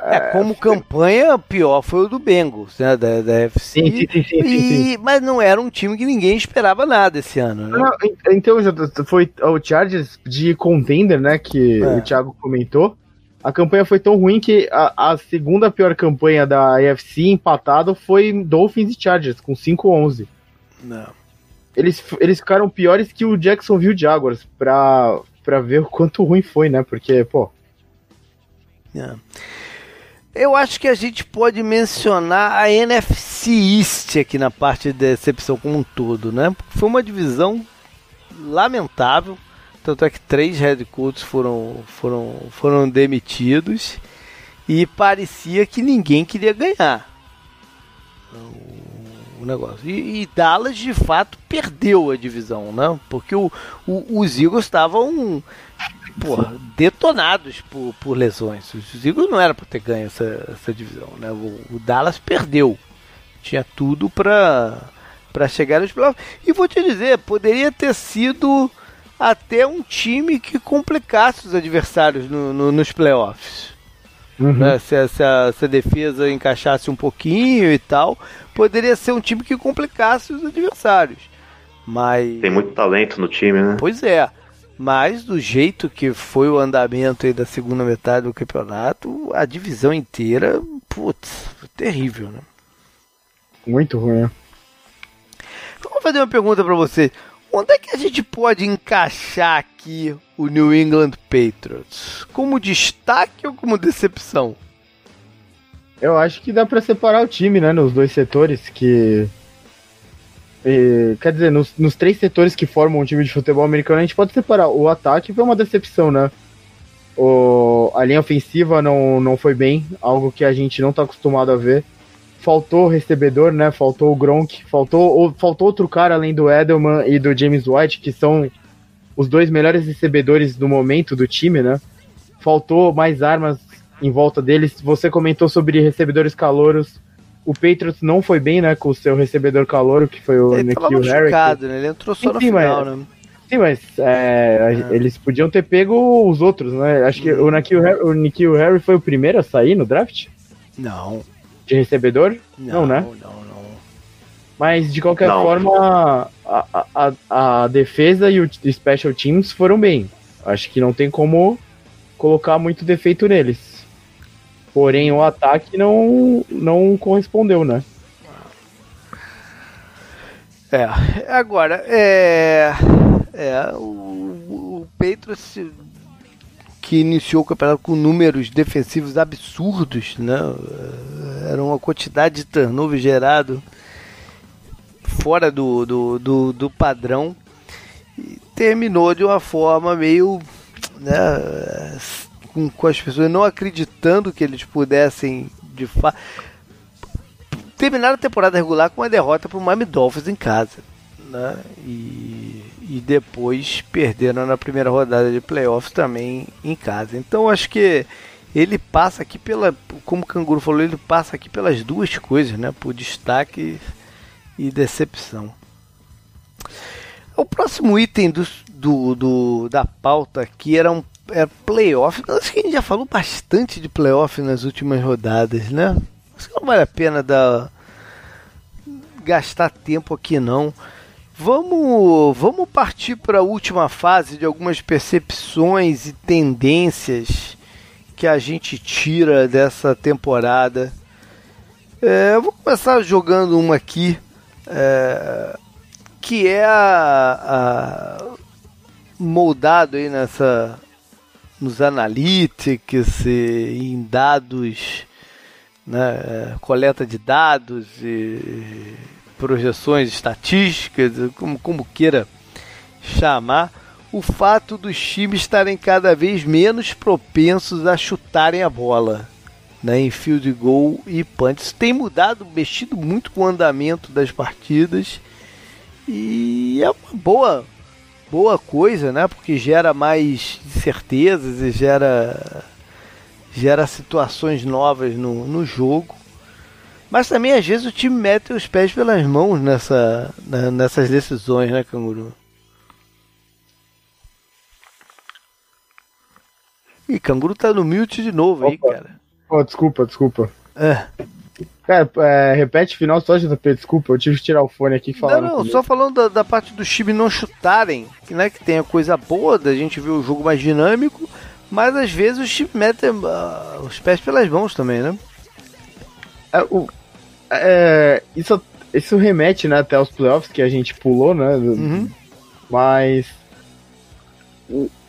É, como campanha, pior foi o do Bengals, né, da, da FC. Sim, sim, sim, e, Mas não era um time que ninguém esperava nada esse ano. Né? Não, então, foi o Chargers de contender, né, que é. o Thiago comentou. A campanha foi tão ruim que a, a segunda pior campanha da AFC empatado foi Dolphins e Chargers, com 5-11. Não. Eles, eles ficaram piores que o Jacksonville Jaguars, pra, pra ver o quanto ruim foi, né? Porque, pô. É. Eu acho que a gente pode mencionar a NFC East aqui na parte de decepção como um todo, né? Foi uma divisão lamentável, tanto é que três head coaches foram, foram, foram demitidos e parecia que ninguém queria ganhar o, o negócio. E, e, Dallas de fato perdeu a divisão, né? Porque o, o os Eagles estavam porra, detonados por, por lesões. Os Eagles não era para ter ganho essa, essa divisão, né? O, o Dallas perdeu. Tinha tudo para para chegar nos playoffs. E vou te dizer, poderia ter sido até um time que complicasse os adversários no, no, nos playoffs. Uhum. Né? Se, se, a, se, a, defesa encaixasse um pouquinho e tal, poderia ser um time que complicasse os adversários. Mas. Tem muito talento no time, né? Pois é. Mas do jeito que foi o andamento aí da segunda metade do campeonato, a divisão inteira, putz, terrível, né? Muito ruim. Né? Vou fazer uma pergunta para você. Onde é que a gente pode encaixar aqui o New England Patriots? Como destaque ou como decepção? Eu acho que dá para separar o time, né, nos dois setores que e, quer dizer, nos, nos, três setores que formam um time de futebol americano, a gente pode separar. O ataque foi uma decepção, né? O, a linha ofensiva não, não foi bem, algo que a gente não está acostumado a ver. Faltou recebedor, né? Faltou o Gronk, faltou, faltou outro cara além do Edelman e do James White, que são os dois melhores recebedores do momento do time, né? Faltou mais armas em volta deles. Você comentou sobre recebedores calouros o Patriots não foi bem, né, com o seu recebedor calor, que foi o Nikhil Harry. Né? Ele entrou só no final, mas, né? Sim, mas é, é. eles podiam ter pego os outros, né? Acho que hum. o Nikhil, Harry, o Nikhil Harry foi o primeiro a sair no draft? Não. De recebedor? Não, não né? Não, não. Mas de qualquer não. forma, a, a, a defesa e o Special Teams foram bem. Acho que não tem como colocar muito defeito neles. Porém, o ataque não, não correspondeu, né? É, agora, é, é o, o que iniciou o campeonato com números defensivos absurdos, né? Era uma quantidade de turnover gerado fora do, do, do, do padrão. terminou de uma forma meio. Né, com, com as pessoas não acreditando que eles pudessem de fato. Terminaram a temporada regular com uma derrota para o Miami Dolphins em casa. Né? E, e depois perderam na primeira rodada de playoffs também em casa. Então acho que ele passa aqui pela, como o Canguru falou, ele passa aqui pelas duas coisas, né? Por destaque e decepção. O próximo item do, do, do da pauta aqui era um é, playoff. Acho que a gente já falou bastante de playoff nas últimas rodadas, né? Acho que não vale a pena dar, gastar tempo aqui não. Vamos, vamos partir para a última fase de algumas percepções e tendências que a gente tira dessa temporada. É, eu vou começar jogando uma aqui, é, que é a, a, moldado aí nessa nos analytics e em dados, né, é, coleta de dados e projeções estatísticas, como, como queira chamar, o fato dos times estarem cada vez menos propensos a chutarem a bola né, em field goal e punch. Isso tem mudado, mexido muito com o andamento das partidas e é uma boa, boa coisa, né? Porque gera mais certezas e gera, gera situações novas no, no jogo. Mas também às vezes o time mete os pés pelas mãos nessa, na, nessas decisões, né, Canguru? Ih, Canguru tá no mute de novo Opa. aí, cara. Oh, desculpa, desculpa. É. Cara, é, repete o final só, JP, desculpa, eu tive que tirar o fone aqui que falaram. Não, não, só falando da, da, parte do time não chutarem, que, né, que tem a coisa boa da gente ver o jogo mais dinâmico, mas às vezes os times metem uh, os pés pelas mãos também, né? É, o, é, isso, isso remete né, até os playoffs que a gente pulou, né? Uhum. Mas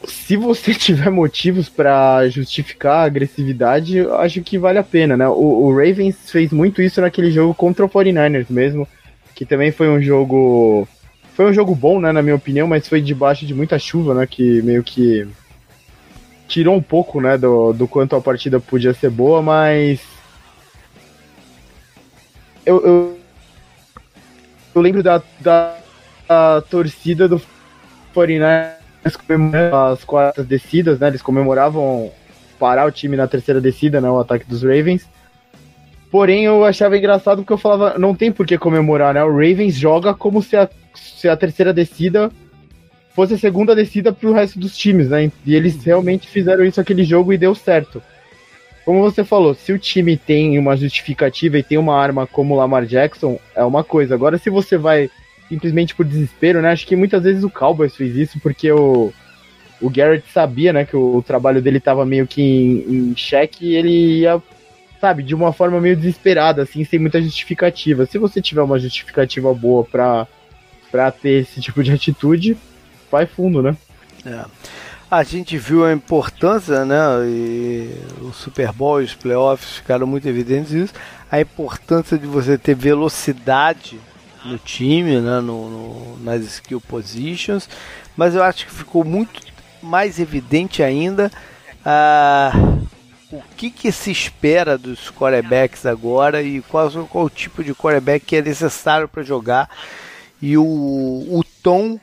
se você *laughs* tiver motivos para justificar a agressividade, acho que vale a pena, né? O, o, Ravens fez muito isso naquele jogo contra o 49ers mesmo, que também foi um jogo foi um jogo bom, né, na minha opinião, mas foi debaixo de muita chuva, né, que meio que tirou um pouco, né, do, do quanto a partida podia ser boa, mas eu, eu, eu lembro da, da, da torcida do 49ers as quartas descidas, né? Eles comemoravam parar o time na terceira descida, né? O ataque dos Ravens. Porém, eu achava engraçado porque eu falava, não tem por que comemorar, né? O Ravens joga como se a, se a terceira descida fosse a segunda descida pro resto dos times, né? E eles realmente fizeram isso aquele jogo e deu certo. Como você falou, se o time tem uma justificativa e tem uma arma como o Lamar Jackson, é uma coisa. Agora, se você vai simplesmente por desespero, né? Acho que muitas vezes o Cowboys fez isso porque o, o Garrett sabia, né, que o, o trabalho dele estava meio que em, em xeque e ele ia, sabe, de uma forma meio desesperada, assim, sem muita justificativa. Se você tiver uma justificativa boa pra, pra ter esse tipo de atitude, vai fundo, né? É. A gente viu a importância, né? E o Super Bowl e os playoffs ficaram muito evidentes isso. A importância de você ter velocidade no time, né, no, no, nas skill positions, mas eu acho que ficou muito mais evidente ainda uh, o que, que se espera dos quarterbacks agora e qual, qual o tipo de quarterback que é necessário para jogar. E o, o tom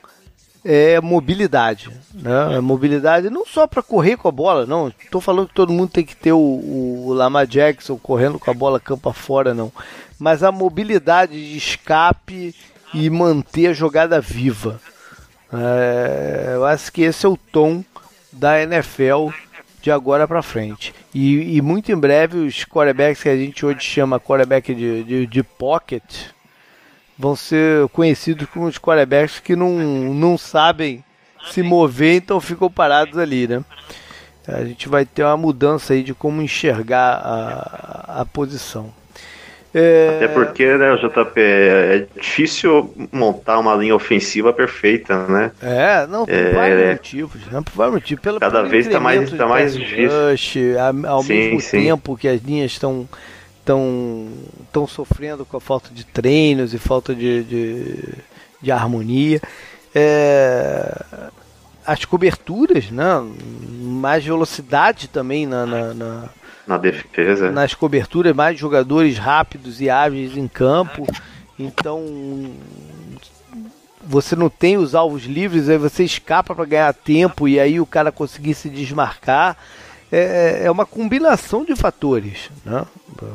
é mobilidade, né? Mobilidade não só para correr com a bola, não. Estou falando que todo mundo tem que ter o, o Lamar Jackson correndo com a bola campo afora, não mas a mobilidade de escape e manter a jogada viva. É, eu acho que esse é o tom da NFL de agora para frente. E, e, muito em breve os quarterbacks que a gente hoje chama quarterback de, de, de pocket vão ser conhecidos como os quarterbacks que não, não sabem se mover, então ficam parados ali, né? A gente vai ter uma mudança aí de como enxergar a, a posição. É... Até porque, né, o JP, é difícil montar uma linha ofensiva perfeita, né? É, não, por é... vários motivos. Não, por vários motivos. Pelo, Cada vez está mais, tá mais difícil. Rush, ao sim, mesmo sim. tempo que as linhas estão estão sofrendo com a falta de treinos e falta de, de, de harmonia. É, as coberturas, né? mais velocidade também na, na, na, na defesa. Nas coberturas, mais jogadores rápidos e ágeis em campo. Então você não tem os alvos livres, aí você escapa para ganhar tempo e aí o cara conseguir se desmarcar. É, é uma combinação de fatores né,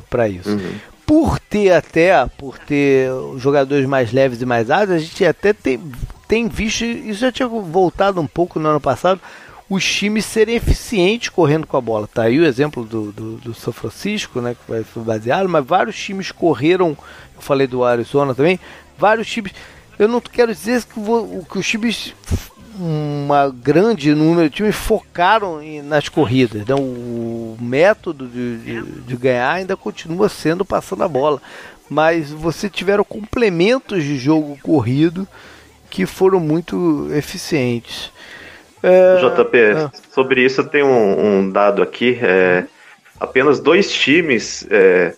para isso. Uhum. Por ter até, por ter jogadores mais leves e mais ágeis, a gente até tem, tem visto, isso já tinha voltado um pouco no ano passado, os times serem eficientes correndo com a bola. Tá aí o exemplo do, do, do São Francisco, né, que vai ser baseado, mas vários times correram, eu falei do Arizona também, vários times eu não quero dizer que, vou, que os times uma grande número de times focaram em, nas corridas. Né? O método de, de, de, ganhar ainda continua sendo passando a bola. Mas você tiveram complementos de jogo corrido que foram muito eficientes. É, JP, é. sobre isso eu tenho um, um dado aqui. É, apenas dois times é,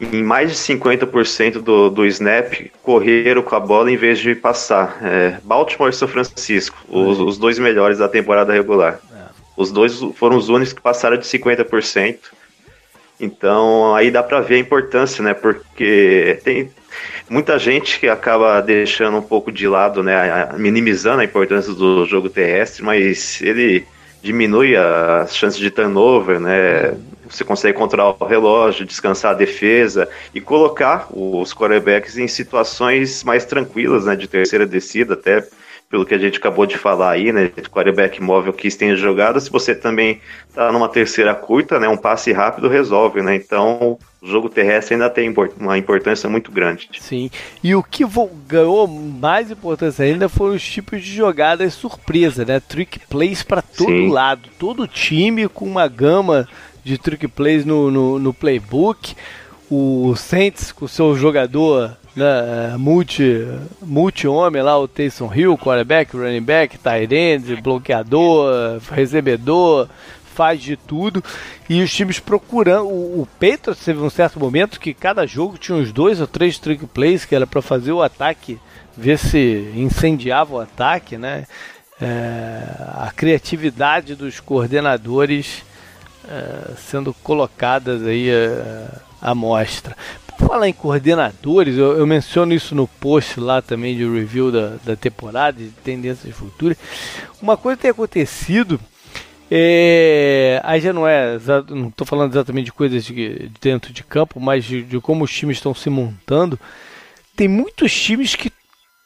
em mais de 50% do, do snap correram com a bola em vez de passar. É, Baltimore e São Francisco, os, os, dois melhores da temporada regular. É. Os dois foram os únicos que passaram de 50%. Então aí dá para ver a importância, né? Porque tem muita gente que acaba deixando um pouco de lado, né? Minimizando a importância do jogo terrestre, mas ele diminui as chances de turnover, né? Você consegue controlar o relógio, descansar a defesa e colocar os quarterbacks em situações mais tranquilas, né? De terceira descida, até pelo que a gente acabou de falar aí, né? De quarterback móvel que tem jogada. Se você também tá numa terceira curta, né? Um passe rápido resolve, né? Então o jogo terrestre ainda tem uma importância muito grande. Sim. E o que ganhou mais importância ainda foram os tipos de jogadas surpresa, né? Trick plays para todo Sim. lado. Todo time com uma gama de trick plays no, no, no playbook. O Saints com seu jogador né, multi, multi-homem lá, o Taysom Hill, quarterback, running back, tight end, bloqueador, recebedor, faz de tudo. E os times procurando. O, o teve um certo momento que cada jogo tinha uns dois ou três trick plays que era para fazer o ataque, ver se incendiava o ataque, né? É, a criatividade dos coordenadores é, sendo colocadas aí é, à mostra falar em coordenadores, eu, eu, menciono isso no post lá também de review da, da temporada, de tendências futuras. Uma coisa tem acontecido, é, aí já não é, não estou falando exatamente de coisas de, de dentro de campo, mas de, de como os times estão se montando. Tem muitos times que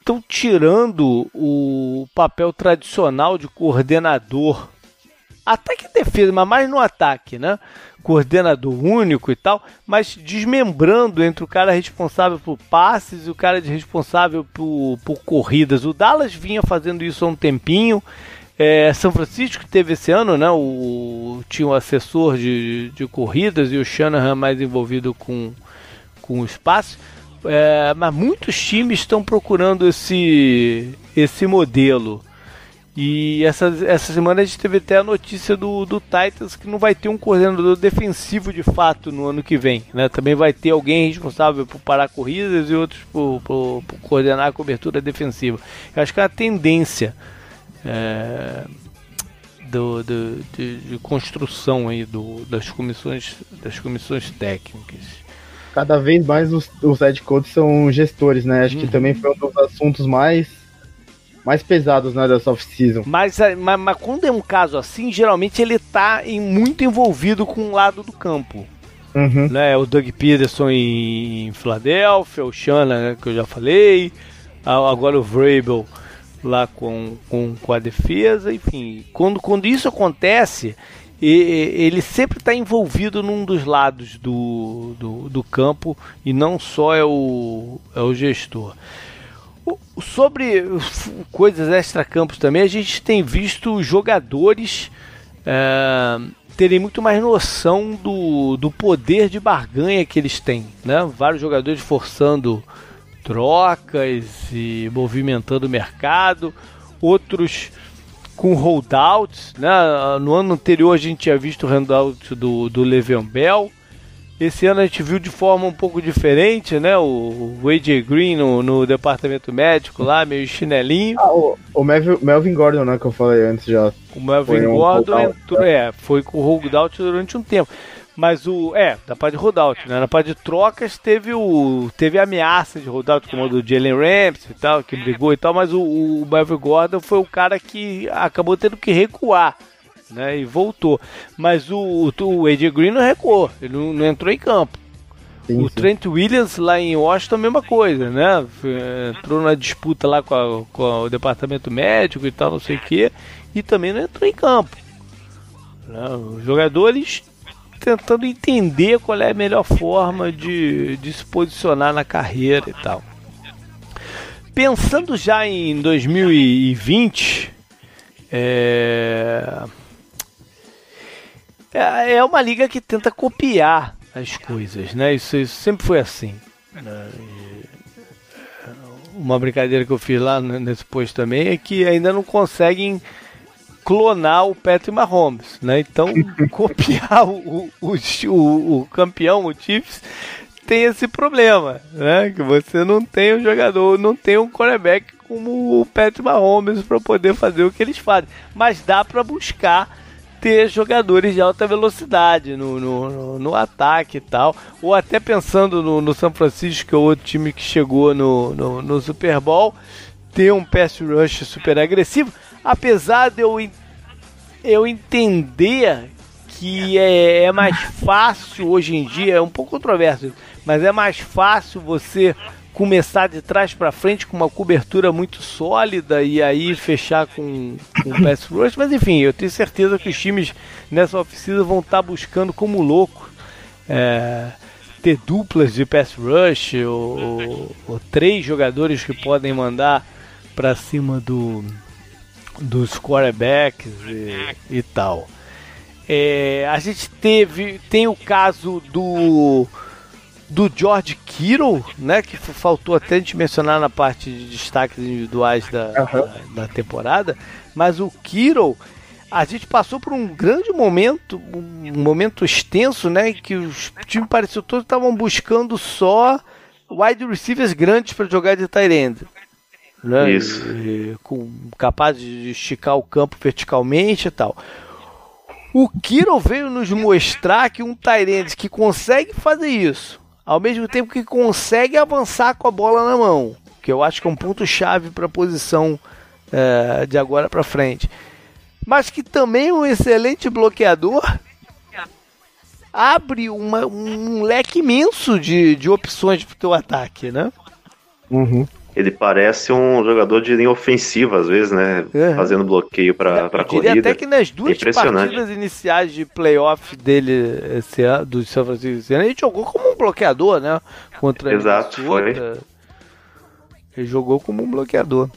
estão tirando o papel tradicional de coordenador ataque e defesa, mas mais no ataque, né? Coordenador único e tal, mas desmembrando entre o cara responsável por passes e o cara responsável por, por corridas. O Dallas vinha fazendo isso há um tempinho. É, São Francisco teve esse ano, né? O, tinha um assessor de, de corridas e o Shanahan mais envolvido com, com o espaço. É, mas muitos times estão procurando esse, esse modelo. E essa, essa semana a gente teve até a notícia do, do Titans que não vai ter um coordenador defensivo de fato no ano que vem. Né? Também vai ter alguém responsável por parar corridas e outros por, por, por coordenar a cobertura defensiva. Eu acho que é a tendência é, do, do de, de, construção aí do, das, comissões, das comissões técnicas. Cada vez mais os, os head coaches são gestores, né? Acho uhum. que também foi um dos assuntos mais mais pesados né, dessa off-season. Mas, eh, mas, mas, quando é um caso assim, geralmente ele tá em, muito envolvido com um lado do campo. Uhum. Né, o Doug Peterson em Filadélfia, o Shanna, né, que eu já falei, agora o Vrabel lá com, com, com a defesa, enfim. Quando, quando isso acontece, ele sempre está envolvido num dos lados do, do, do, campo e não só é o, é o gestor. Sobre coisas extra-campos também, a gente tem visto jogadores é, terem muito mais noção do, do poder de barganha que eles têm. Né? Vários jogadores forçando trocas e movimentando o mercado, outros com holdouts. Né? No ano anterior a gente tinha visto o holdout do, do Le'Veon Bell. Esse ano a gente viu de forma um pouco diferente, né? O, o AJ Green no, no, departamento médico lá, meio chinelinho. Ah, o, o Melvin, Melvin, Gordon, né? Que eu falei antes já. O Melvin Gordon um entrou, é, foi com o holdout durante um tempo. Mas o. É, da parte de holdout, né? Na parte de trocas teve o. Teve a ameaça de holdout, como o do Jalen Ramsey e tal, que brigou e tal, mas o, o Melvin Gordon foi o cara que acabou tendo que recuar né? E voltou. Mas o, o AJ Green não recuou, ele não, não entrou em campo. Sim, o sim. Trent Williams lá em Washington, a mesma coisa, né? Entrou na disputa lá com, a, com o departamento médico e tal, não sei o que, e também não entrou em campo. Né? Os jogadores tentando entender qual é a melhor forma de, de se posicionar na carreira e tal. Pensando já em 2020, é é, é uma liga que tenta copiar as coisas, né? Isso, isso sempre foi assim. Né? Uma brincadeira que eu fiz lá nesse post também é que ainda não conseguem clonar o Patrick Mahomes, né? Então *laughs* copiar o, o, o, o, campeão, o Chiefs, tem esse problema, né? Que você não tem um jogador, não tem um quarterback como o Patrick Mahomes para poder fazer o que eles fazem, mas dá para buscar ter jogadores de alta velocidade no, no, no, no ataque e tal. Ou até pensando no, no São Francisco, que é outro time que chegou no, no, no Super Bowl, ter um pass rush super agressivo. Apesar de eu, eu entender que é, é mais fácil hoje em dia, é um pouco controverso, mas é mais fácil você começar de trás para frente com uma cobertura muito sólida e aí fechar com, com pass rush, mas enfim, eu tenho certeza que os times nessa oficina vão estar tá buscando como louco é, ter duplas de pass rush ou, ou, ou três jogadores que podem mandar para cima do dos quarterbacks e, e tal. É, a gente teve tem o caso do do George Kittle, né? Que faltou até a gente mencionar na parte de destaques individuais da, uhum. da, da, temporada. Mas o Kittle, a gente passou por um grande momento, um momento extenso, né? Que os times pareciam todos estavam buscando só wide receivers grandes para jogar de tight end. Né? Isso. E, com, capaz de esticar o campo verticalmente e tal. O Kiro veio nos mostrar que um Tyrande que consegue fazer isso ao mesmo tempo que consegue avançar com a bola na mão, que eu acho que é um ponto chave para a posição é, de agora para frente. Mas que também é um excelente bloqueador abre uma, um leque imenso de, de opções para o teu ataque, né? Uhum ele parece um jogador de linha ofensiva, às vezes, né? Uhum. Fazendo bloqueio para a corrida. até que nas duas partidas iniciais de playoff dele esse ano, do São Francisco esse ano, ele jogou como um bloqueador, né? Contra Exato, foi. Ele jogou como um bloqueador.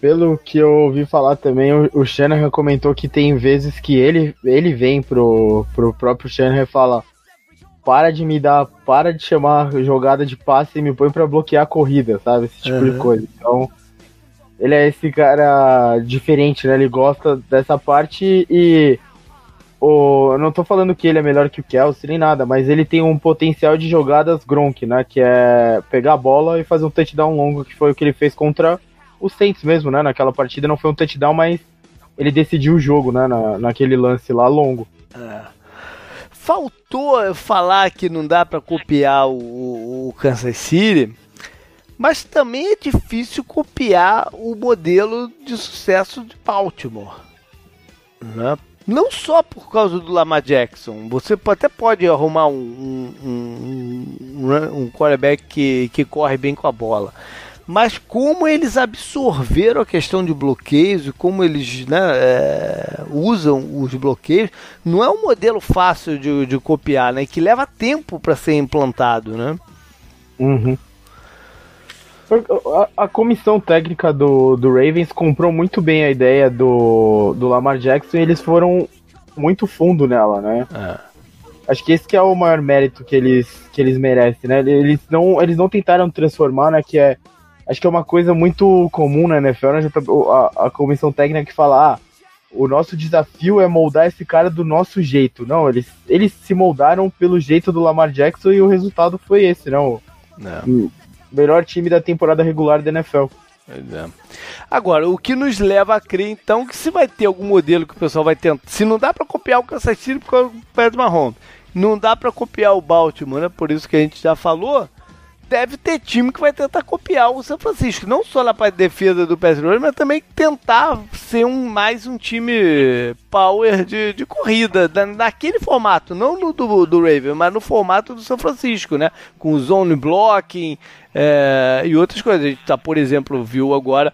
Pelo que eu ouvi falar também, o, o Shanahan comentou que tem vezes que ele, ele vem pro, pro próprio Shanahan e fala para de me dar, para de chamar jogada de passe e me põe para bloquear a corrida, sabe? Esse tipo uhum. de coisa. Então, ele é esse cara diferente, né? Ele gosta dessa parte e o, eu não tô falando que ele é melhor que o Kelsey nem nada, mas ele tem um potencial de jogadas Gronk, né? Que é pegar a bola e fazer um touchdown longo, que foi o que ele fez contra os Saints mesmo, né? Naquela partida não foi um touchdown, mas ele decidiu o jogo, né? Na, naquele lance lá longo. É. Faltou falar que não dá para copiar o, o Kansas City, mas também é difícil copiar o modelo de sucesso de Baltimore. Né? Não só por causa do Lamar Jackson. Você até pode arrumar um, um, um, um quarterback que, que corre bem com a bola mas como eles absorveram a questão de bloqueios e como eles né, é, usam os bloqueios, não é um modelo fácil de, de copiar, né? Que leva tempo para ser implantado, né? Uhum. A, a, comissão técnica do, do Ravens comprou muito bem a ideia do, do Lamar Jackson e eles foram muito fundo nela, né? É. Acho que esse que é o maior mérito que eles, que eles merecem, né? Eles não, eles não tentaram transformar, né? Que é Acho que é uma coisa muito comum na NFL, né? A, a comissão técnica que fala, ah, o nosso desafio é moldar esse cara do nosso jeito. Não, eles, eles se moldaram pelo jeito do Lamar Jackson e o resultado foi esse, não. não. O melhor time da temporada regular da NFL. É. Agora, o que nos leva a crer, então, que se vai ter algum modelo que o pessoal vai tentar. Se não dá para copiar o Kansas City por causa do Patrick Mahomes, não dá para copiar o Baltimore, né? Por isso que a gente já falou deve ter time que vai tentar copiar o São Francisco. Não só na parte de defesa do Pass mas também tentar ser um, mais um time power de, de corrida, da, naquele formato, não no do, do Raven, mas no formato do São Francisco, né? Com zone blocking é, e outras coisas. A gente tá, por exemplo, viu agora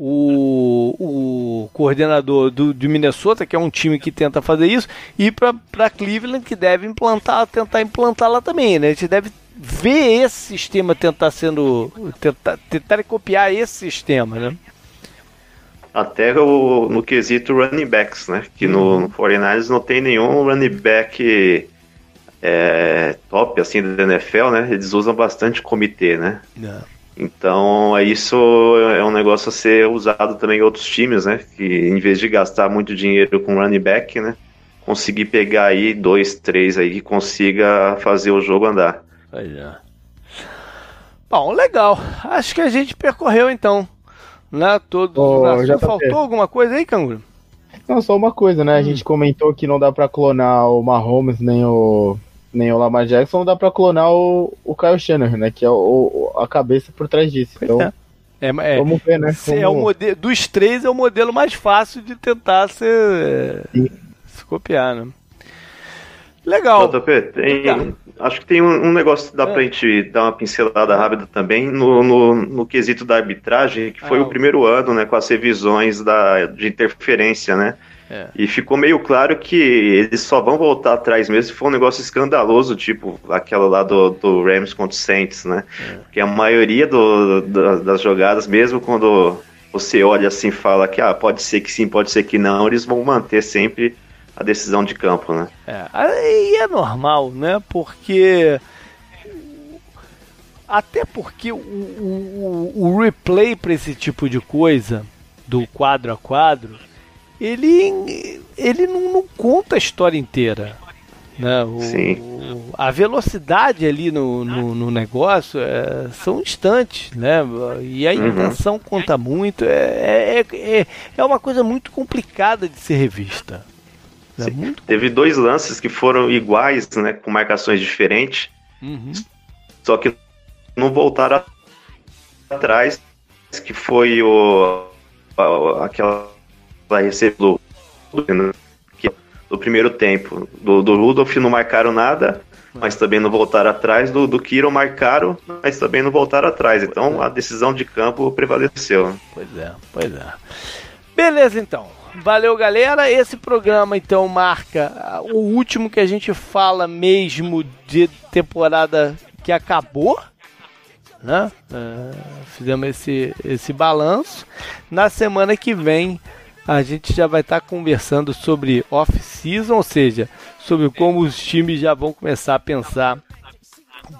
o, o coordenador do, de Minnesota, que é um time que tenta fazer isso, e para Cleveland, que deve implantar, tentar implantar lá também, né? A gente deve ver esse sistema tentar sendo. tentar, tentar copiar esse sistema, né? Até o, no quesito running backs, né? Que uhum. no, no 49ers não tem nenhum running back é, top assim da NFL, né? Eles usam bastante comitê, né? Yeah. É. Então, isso é um negócio a ser usado também em outros times, né? Que em vez de gastar muito dinheiro com running back, né? Conseguir pegar aí dois, três aí que consiga fazer o jogo andar. Pois é. Bom, legal. Acho que a gente percorreu então. Né, todos oh, já Faltou alguma coisa aí, Canguru? Não, só uma coisa, né? Hum. A gente comentou que não dá pra clonar o Mahomes nem o, nem o Lamar Jackson, não dá pra clonar o, o Kyle Shanahan, né? Que é o, a cabeça por trás disso. Pois então, é. É, é, vamos ver, né? Como... É o modelo, dos três é o modelo mais fácil de tentar se, se copiar, né? Legal. JP, tem, acho que tem um, um negócio que dá é. pra gente dar uma pincelada rápida também no, no, no quesito da arbitragem, que foi ah, o primeiro ano, né, com as revisões da, de interferência, né? É. E ficou meio claro que eles só vão voltar atrás mesmo se for um negócio escandaloso, tipo aquela lá do, do Rams contra o Saints, né? É. Porque a maioria do, do, das jogadas, mesmo quando você olha assim e fala que ah, pode ser que sim, pode ser que não, eles vão manter sempre a decisão de campo, né? É, e é normal, né? Porque até porque o, o, o replay para esse tipo de coisa do quadro a quadro, ele ele não, não conta a história inteira. Né? O, Sim. a velocidade ali no, no, no negócio é, são instantes, né? E a uhum. intenção uhum. conta muito. É, é, é, é uma coisa muito complicada de ser revista. É muito... Teve dois lances que foram iguais, né, com marcações diferentes. Uhum. Só que não voltaram atrás, que foi o a, aquela recebida do, do primeiro tempo. Do, do Rudolph não marcaram nada, mas também não voltaram atrás. Do, do Kiro marcaram, mas também não voltaram atrás. Então a decisão de campo prevaleceu. Pois é, pois é. Beleza, então. Valeu, galera. Esse programa, então, marca o último que a gente fala mesmo de temporada que acabou. Né? Uh, fizemos esse, esse balanço. Na semana que vem, a gente já vai estar tá conversando sobre off-season, ou seja, sobre como os times já vão começar a pensar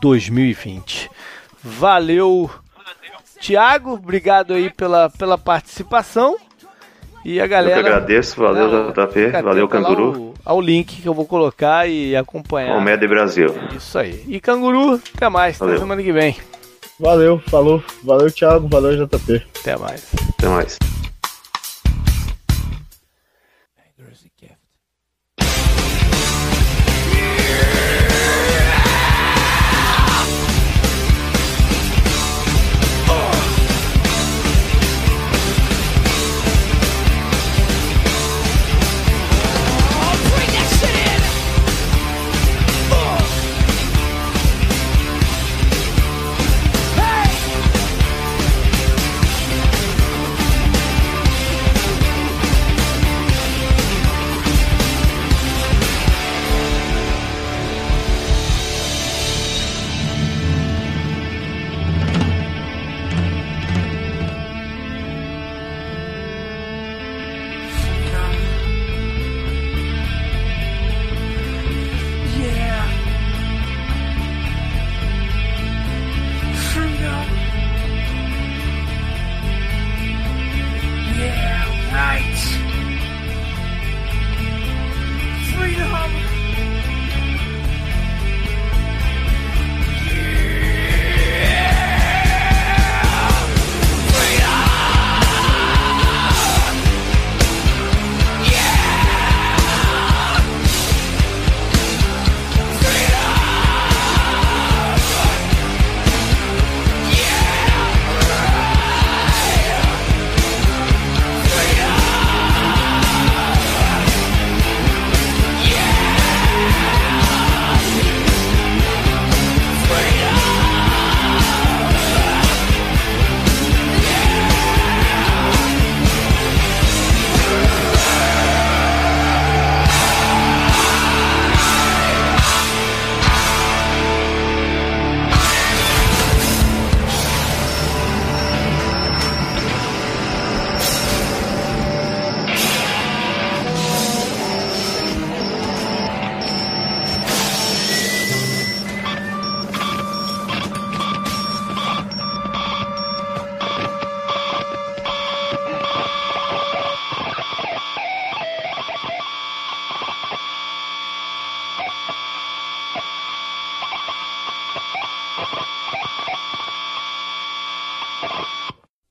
2020. Valeu, Tiago. Obrigado aí pela, pela participação. E a galera. Eu que agradeço, valeu JP, valeu Canguru. Ao, ao, link que eu vou colocar e acompanhar. O Med Brasil. Isso aí. E Canguru, até mais, valeu. até semana que vem. Valeu, falou, valeu Thiago, valeu JP. Até mais. Até mais.